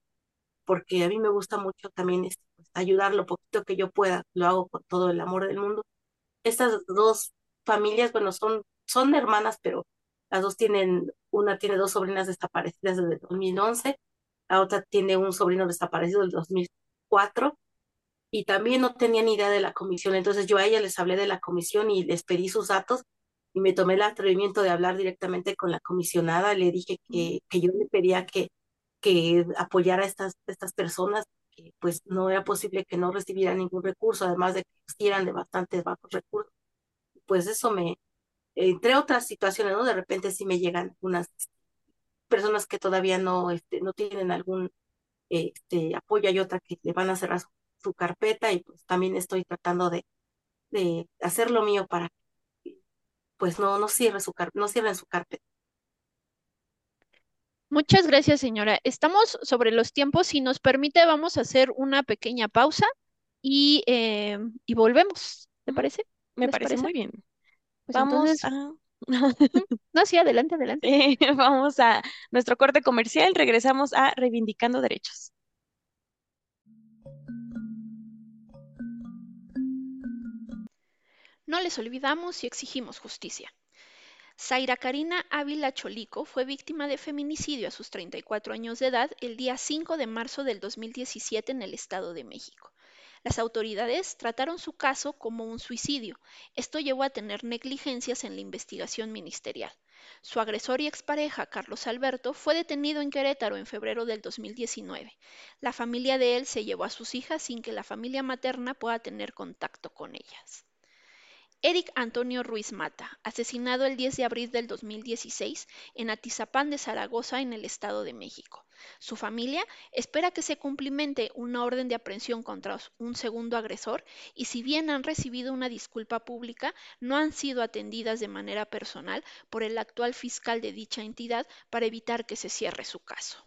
Speaker 4: porque a mí me gusta mucho también este, pues, ayudar lo poquito que yo pueda, lo hago con todo el amor del mundo. Estas dos familias, bueno, son, son hermanas, pero las dos tienen, una tiene dos sobrinas desaparecidas desde 2011, la otra tiene un sobrino desaparecido del 2004 y también no tenían idea de la comisión. Entonces yo a ella les hablé de la comisión y les pedí sus datos y me tomé el atrevimiento de hablar directamente con la comisionada. Le dije que, que yo le pedía que, que apoyara a estas, estas personas, que pues no era posible que no recibieran ningún recurso, además de que eran de bastantes bajos recursos. Pues eso me, entre otras situaciones, ¿no? De repente sí me llegan unas personas que todavía no, este, no tienen algún este, apoyo, hay otra que le van a cerrar su, carpeta y pues también estoy tratando de, de hacer lo mío para que pues no, no, cierre su no cierren su carpeta.
Speaker 1: Muchas gracias, señora. Estamos sobre los tiempos. Si nos permite, vamos a hacer una pequeña pausa y, eh, y volvemos. ¿Te parece?
Speaker 2: Me parece, muy bien. Pues vamos a...
Speaker 1: No, sí, adelante, adelante.
Speaker 2: vamos a nuestro corte comercial, regresamos a Reivindicando Derechos.
Speaker 1: No les olvidamos y exigimos justicia. Zaira Karina Ávila Cholico fue víctima de feminicidio a sus 34 años de edad el día 5 de marzo del 2017 en el Estado de México. Las autoridades trataron su caso como un suicidio. Esto llevó a tener negligencias en la investigación ministerial. Su agresor y expareja, Carlos Alberto, fue detenido en Querétaro en febrero del 2019. La familia de él se llevó a sus hijas sin que la familia materna pueda tener contacto con ellas. Eric Antonio Ruiz Mata, asesinado el 10 de abril del 2016 en Atizapán de Zaragoza, en el Estado de México. Su familia espera que se cumplimente una orden de aprehensión contra un segundo agresor y si bien han recibido una disculpa pública, no han sido atendidas de manera personal por el actual fiscal de dicha entidad para evitar que se cierre su caso.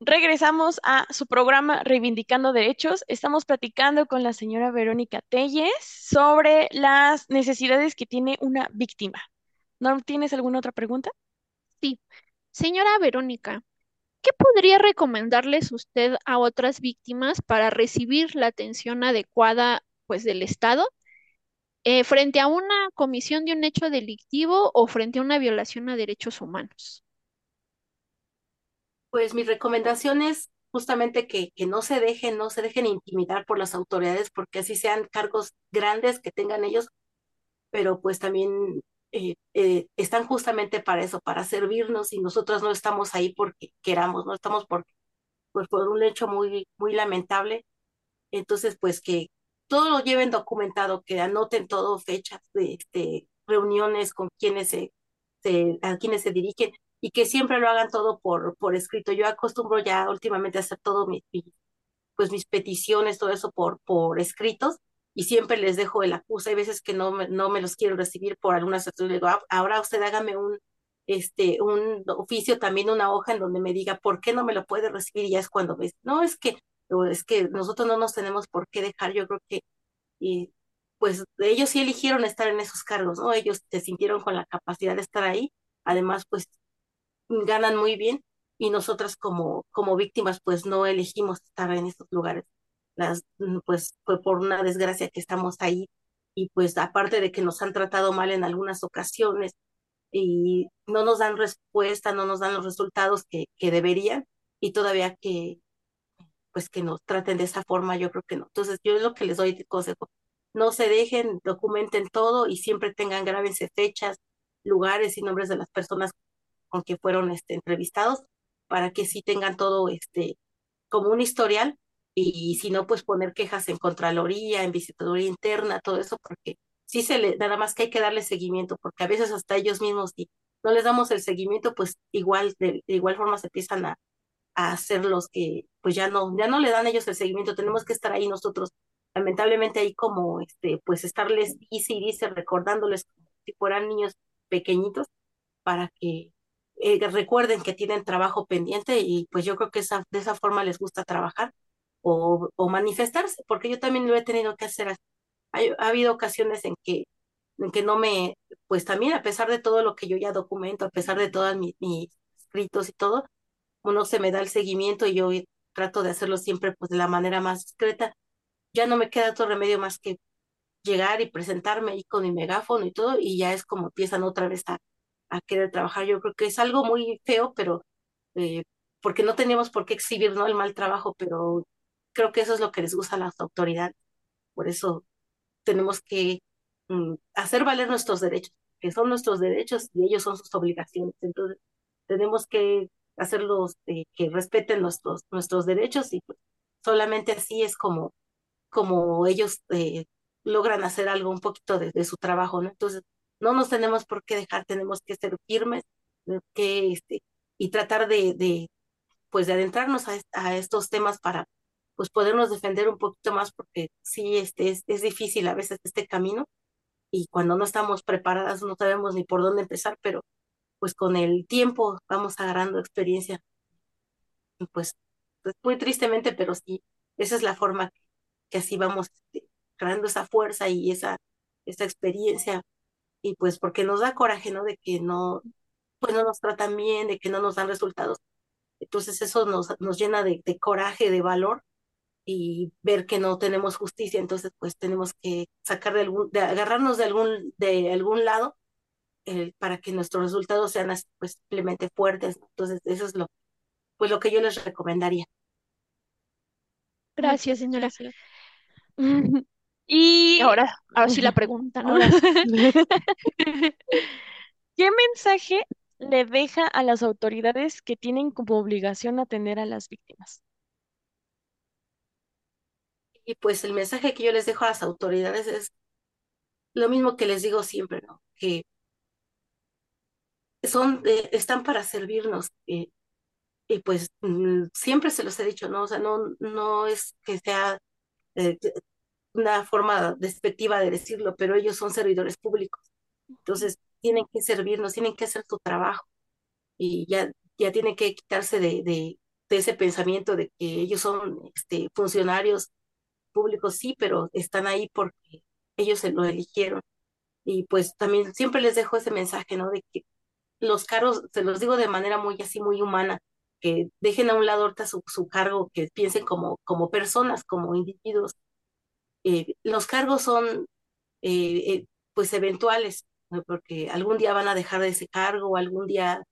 Speaker 2: Regresamos a su programa Reivindicando Derechos. Estamos platicando con la señora Verónica Telles sobre las necesidades que tiene una víctima. ¿No tienes alguna otra pregunta?
Speaker 1: Sí. Señora Verónica, ¿qué podría recomendarles usted a otras víctimas para recibir la atención adecuada pues, del Estado eh, frente a una comisión de un hecho delictivo o frente a una violación a derechos humanos?
Speaker 4: Pues mi recomendación es justamente que, que no se dejen, no se dejen intimidar por las autoridades, porque así sean cargos grandes que tengan ellos, pero pues también eh, eh, están justamente para eso, para servirnos y nosotros no estamos ahí porque queramos, no estamos pues por un hecho muy, muy lamentable. Entonces, pues que todo lo lleven documentado, que anoten todo, fechas de este, reuniones con quienes se, a quienes se dirigen y que siempre lo hagan todo por, por escrito. Yo acostumbro ya últimamente a hacer todo mi, pues mis peticiones, todo eso por, por escritos y siempre les dejo el acuse. Hay veces que no me, no me los quiero recibir por alguna situación. Digo, ah, ahora usted hágame un, este, un oficio, también una hoja en donde me diga por qué no me lo puede recibir y ya es cuando ves, no, es que, es que nosotros no nos tenemos por qué dejar. Yo creo que, y, pues ellos sí eligieron estar en esos cargos, ¿no? Ellos se sintieron con la capacidad de estar ahí. Además, pues ganan muy bien y nosotras como, como víctimas pues no elegimos estar en estos lugares. Las, mm, pues fue por una desgracia que estamos ahí y pues aparte de que nos han tratado mal en algunas ocasiones y no nos dan respuesta, no nos dan los resultados que, que deberían y todavía que pues que nos traten de esa forma, yo creo que no. Entonces yo es lo que les doy de consejo. No se dejen, documenten todo y siempre tengan, grábense fechas, lugares y nombres de las personas con que fueron este, entrevistados para que sí tengan todo este como un historial y, si no pues poner quejas en contraloría, en visitaduría interna, todo eso porque sí se le nada más que hay que darle seguimiento porque a veces hasta ellos mismos si no les damos el seguimiento pues igual de, igual forma se empiezan a, a hacer los que pues ya no ya no le dan ellos el seguimiento, tenemos que estar ahí nosotros. Lamentablemente ahí como este pues estarles dice y dice recordándoles como si fueran niños pequeñitos para que eh, recuerden que tienen trabajo pendiente y pues yo creo que esa, de esa forma les gusta trabajar o, o manifestarse, porque yo también lo he tenido que hacer. Ha, ha habido ocasiones en que, en que no me, pues también a pesar de todo lo que yo ya documento, a pesar de todos mis, mis escritos y todo, uno se me da el seguimiento y yo trato de hacerlo siempre pues de la manera más discreta. Ya no me queda otro remedio más que llegar y presentarme ahí con mi megáfono y todo, y ya es como empiezan otra vez a, a querer trabajar. Yo creo que es algo muy feo, pero eh, porque no teníamos por qué exhibir ¿no? el mal trabajo, pero creo que eso es lo que les gusta a las autoridades. Por eso tenemos que mm, hacer valer nuestros derechos, que son nuestros derechos y ellos son sus obligaciones. Entonces, tenemos que hacerlos eh, que respeten nuestros, nuestros derechos y pues, solamente así es como, como ellos eh, logran hacer algo un poquito de, de, su trabajo, ¿no? Entonces, no nos tenemos por qué dejar, tenemos que ser firmes que, este, y tratar de, de, pues, de adentrarnos a, estos temas para pues podernos defender un poquito más porque sí, este, es, es difícil a veces este camino y cuando no estamos preparadas no sabemos ni por dónde empezar, pero pues con el tiempo vamos agarrando experiencia. Pues, pues muy tristemente, pero sí, esa es la forma que, así vamos este, creando esa fuerza y esa, esa experiencia y pues porque nos da coraje, ¿no? De que no, pues no nos tratan bien, de que no nos dan resultados. Entonces eso nos, nos llena de, de coraje, de valor y ver que no tenemos justicia, entonces pues tenemos que sacar de algún, de agarrarnos de algún, de algún lado eh, para que nuestros resultados sean pues simplemente fuertes. Entonces eso es lo, pues lo que yo les recomendaría.
Speaker 1: Gracias, señora. Y ahora, ahora sí la pregunta, ¿no?
Speaker 2: ¿Qué mensaje le deja a las autoridades que tienen como obligación atender a las víctimas?
Speaker 4: Y pues el mensaje que yo les dejo a las autoridades es lo mismo que les digo siempre, ¿no? Que son, eh, están para servirnos. y pues mm, siempre se los he dicho, ¿no? O sea, no, no es que sea eh, una forma despectiva de decirlo, pero ellos son servidores públicos. Entonces, tienen que servirnos, tienen que hacer su trabajo. Y ya, ya tienen que quitarse de, de, ese pensamiento de que ellos son este, funcionarios públicos, sí, pero están ahí porque ellos se lo eligieron. Y pues también siempre les dejo ese mensaje, ¿no? De que los cargos, se los digo de manera muy así, muy humana, que dejen a un lado ahorita su, su cargo, que piensen como, como personas, como individuos, eh, los cargos son eh, eh, pues eventuales, porque algún día van a dejar de ese cargo, algún día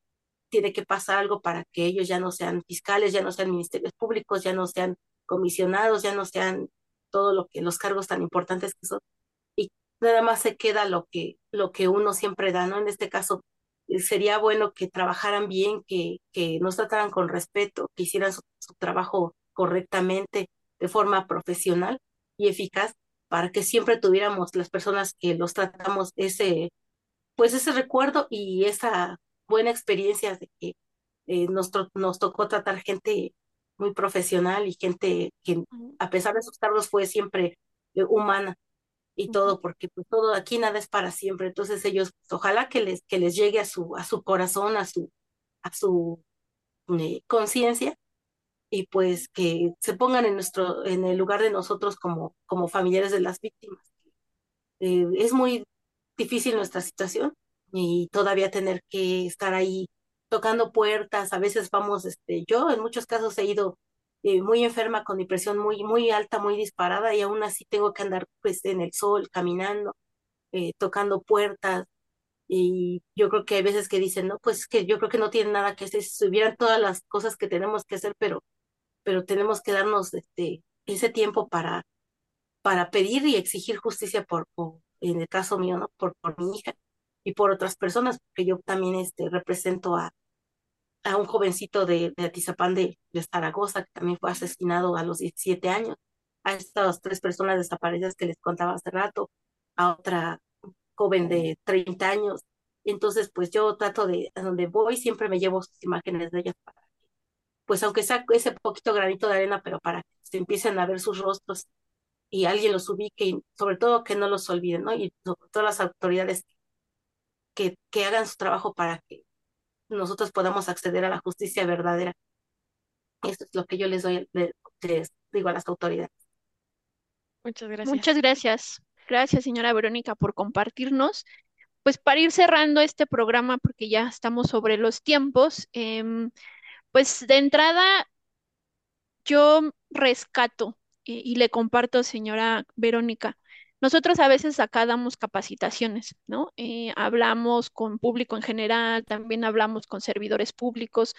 Speaker 4: tiene que pasar algo para que ellos ya no sean fiscales, ya no sean ministerios públicos, ya no sean comisionados, ya no sean todo lo que los cargos tan importantes que son. Y nada más se queda lo que, lo que uno siempre da, ¿no? En este caso, sería bueno que trabajaran bien, que, que nos trataran con respeto, que hicieran su trabajo correctamente, de forma profesional y eficaz, para que siempre tuviéramos las personas que los tratamos ese, pues ese recuerdo y esa buena experiencia de que eh, nos, nos tocó tratar gente muy profesional y gente que a pesar de sus cargos fue siempre eh, humana y todo, porque pues todo aquí nada es para siempre. Entonces ellos, pues, ojalá que les, que les llegue a su, a su corazón, a su, a su eh, conciencia y pues que se pongan en nuestro, en el lugar de nosotros como, como familiares de las víctimas. Eh, es muy difícil nuestra situación y todavía tener que estar ahí tocando puertas, a veces vamos, este, yo en muchos casos he ido eh, muy enferma con mi presión muy, muy alta, muy disparada y aún así tengo que andar pues en el sol, caminando, eh, tocando puertas. Y yo creo que hay veces que dicen, no, pues que yo creo que no tienen nada que hacer, si hubieran todas las cosas que tenemos que hacer, pero, pero tenemos que darnos este, ese tiempo para, para pedir y exigir justicia por, por en el caso mío, ¿no? Por, por mi hija y por otras personas, porque yo también este, represento a, a un jovencito de, de Atizapán de, de, Zaragoza, que también fue asesinado a los 17 años, a estas tres personas desaparecidas que les contaba hace rato, a otra joven de 30 años. Entonces, pues yo trato de, a donde voy, siempre me llevo sus imágenes de ellas para pues aunque sea ese poquito granito de arena, pero para que se empiecen a ver sus rostros y alguien los ubique y sobre todo que no los olviden, ¿no? Y todas las autoridades que, que hagan su trabajo para que nosotros podamos acceder a la justicia verdadera. Esto es lo que yo les doy, les digo a las autoridades.
Speaker 1: Muchas gracias. Muchas gracias. Gracias, señora Verónica, por compartirnos. Pues para ir cerrando este programa, porque ya estamos sobre los tiempos, eh, pues de entrada yo rescato y, y le comparto, señora Verónica, nosotros a veces acá damos capacitaciones, ¿no? Eh, hablamos con público en general, también hablamos con servidores públicos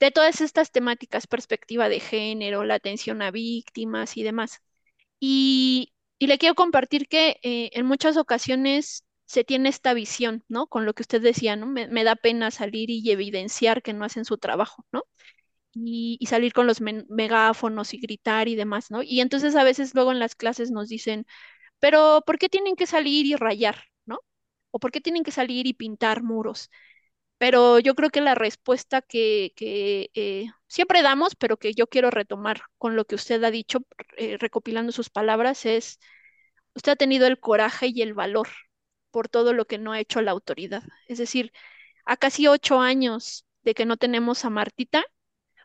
Speaker 1: de todas estas temáticas, perspectiva de género, la atención a víctimas y demás. Y, y le quiero compartir que eh, en muchas ocasiones se tiene esta visión, ¿no? Con lo que usted decía, ¿no? Me, da pena salir y evidenciar que no hacen su trabajo, ¿no? Y, salir con los megáfonos y gritar y demás, ¿no? Y entonces a veces luego en las clases nos dicen, pero ¿por qué tienen que salir y rayar, ¿no? ¿O por qué tienen que salir y pintar muros? Pero yo creo que la respuesta que, que eh, siempre damos, pero que yo quiero retomar con lo que usted ha dicho, eh, recopilando sus palabras, es, usted ha tenido el coraje y el valor por todo lo que no ha hecho la autoridad. Es decir, a casi ocho años de que no tenemos a Martita,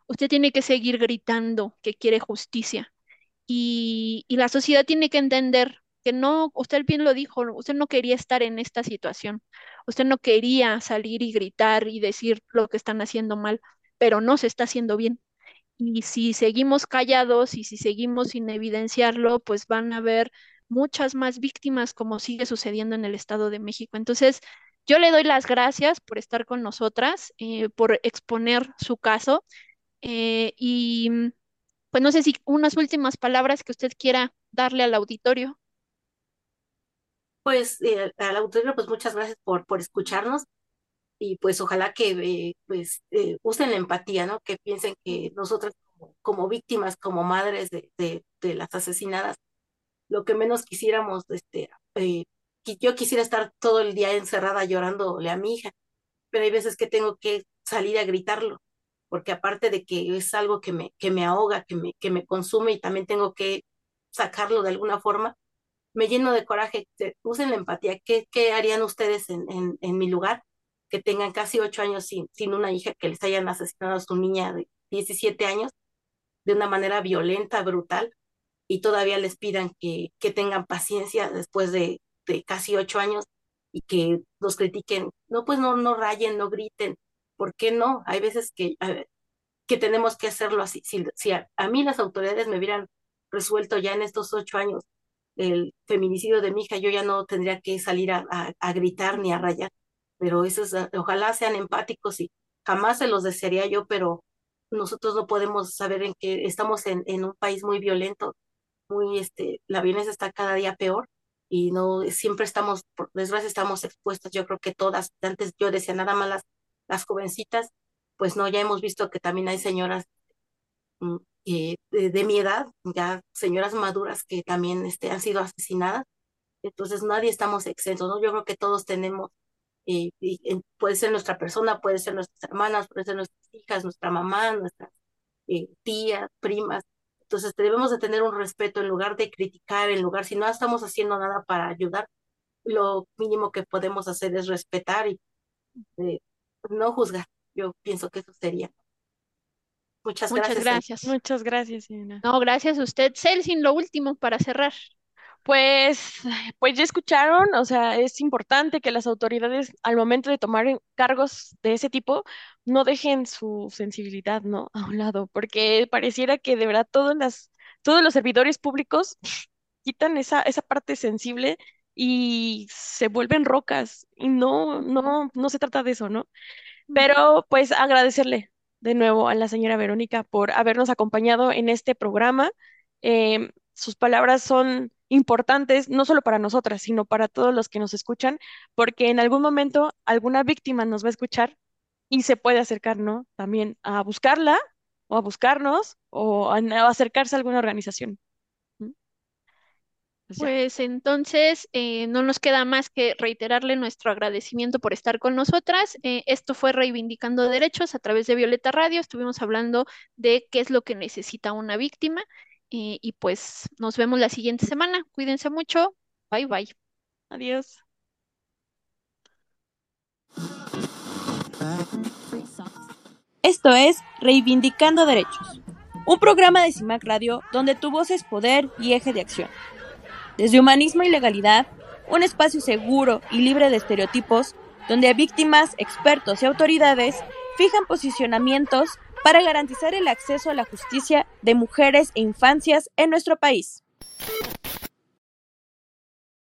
Speaker 1: usted tiene que seguir gritando que quiere justicia. Y, la sociedad tiene que entender que no, usted bien lo dijo, usted no quería estar en esta situación, usted no quería salir y gritar y decir lo que están haciendo mal, pero no se está haciendo bien. Y si seguimos callados y si seguimos sin evidenciarlo, pues van a haber muchas más víctimas como sigue sucediendo en el Estado de México. Entonces, yo le doy las gracias por estar con nosotras, eh, por exponer su caso eh, y pues no sé si unas últimas palabras que usted quiera darle al auditorio.
Speaker 4: Pues eh, al auditorio, pues muchas gracias por, por escucharnos y pues ojalá que pues usen la empatía, ¿no? Que piensen que nosotras como, víctimas, como madres de, de, las asesinadas, lo que menos quisiéramos, este, eh, yo quisiera estar todo el día encerrada llorándole a mi hija, pero hay veces que tengo que salir a gritarlo, porque aparte de que es algo que me, que me ahoga, que me, que me consume y también tengo que sacarlo de alguna forma, me lleno de coraje, usen la empatía, ¿qué, qué harían ustedes en, en, en, mi lugar? Que tengan casi ocho años sin, sin una hija, que les hayan asesinado a su niña de 17 años de una manera violenta, brutal, y todavía les pidan que, que tengan paciencia después de, de casi ocho años y que los critiquen. No, pues no, no rayen, no griten. ¿Por qué no? Hay veces que, que tenemos que hacerlo así. Si, a mí las autoridades me hubieran resuelto ya en estos ocho años el feminicidio de mi hija, yo ya no tendría que salir a, a, a gritar ni a rayar, pero eso es, ojalá sean empáticos y jamás se los desearía yo, pero nosotros no podemos saber en que estamos en, en un país muy violento, muy, este, la violencia está cada día peor y no siempre estamos, por desgracia, estamos expuestas. Yo creo que todas, antes yo decía nada más las, jovencitas, pues no, ya hemos visto que también hay señoras mm, de, de, mi edad, ya señoras maduras que también este, han sido asesinadas. Entonces nadie estamos exentos, ¿no? Yo creo que todos tenemos y, puede ser nuestra persona, puede ser nuestras hermanas, puede ser nuestras hijas, nuestra mamá, nuestras eh, tías, primas. Entonces debemos de tener un respeto en lugar de criticar, en lugar, si no estamos haciendo nada para ayudar, lo mínimo que podemos hacer es respetar y eh, no juzgar. Yo pienso que eso sería.
Speaker 1: Muchas, Muchas gracias.
Speaker 2: Muchas gracias, señora.
Speaker 1: No, gracias a usted. Celsin, lo último para cerrar.
Speaker 2: Pues, pues ya escucharon, o sea, es importante que las autoridades al momento de tomar cargos de ese tipo no dejen su sensibilidad, ¿no? A un lado, porque pareciera que de verdad todas las, todos los servidores públicos quitan esa, esa parte sensible y se vuelven rocas y no, no, no se trata de eso, ¿no? Pero pues agradecerle de nuevo a la señora Verónica por habernos acompañado en este programa. Em, sus palabras son importantes, no solo para nosotras, sino para todos los que nos escuchan, porque en algún momento alguna víctima nos va a escuchar y se puede acercar, ¿no? También a buscarla o a buscarnos o a, acercarse a alguna organización.
Speaker 1: Pues, pues entonces eh, no nos queda más que reiterarle nuestro agradecimiento por estar con nosotras. Eh, esto fue Reivindicando Derechos a través de Violeta Radio. Estuvimos hablando de qué es lo que necesita una víctima eh, y pues nos vemos la siguiente semana. Cuídense mucho. Bye bye.
Speaker 2: Adiós.
Speaker 5: Esto es Reivindicando Derechos, un programa de CIMAC Radio donde tu voz es poder y eje de acción. Desde humanismo y legalidad, un espacio seguro y libre de estereotipos, donde víctimas, expertos y autoridades fijan posicionamientos para garantizar el acceso a la justicia de mujeres e infancias en nuestro país.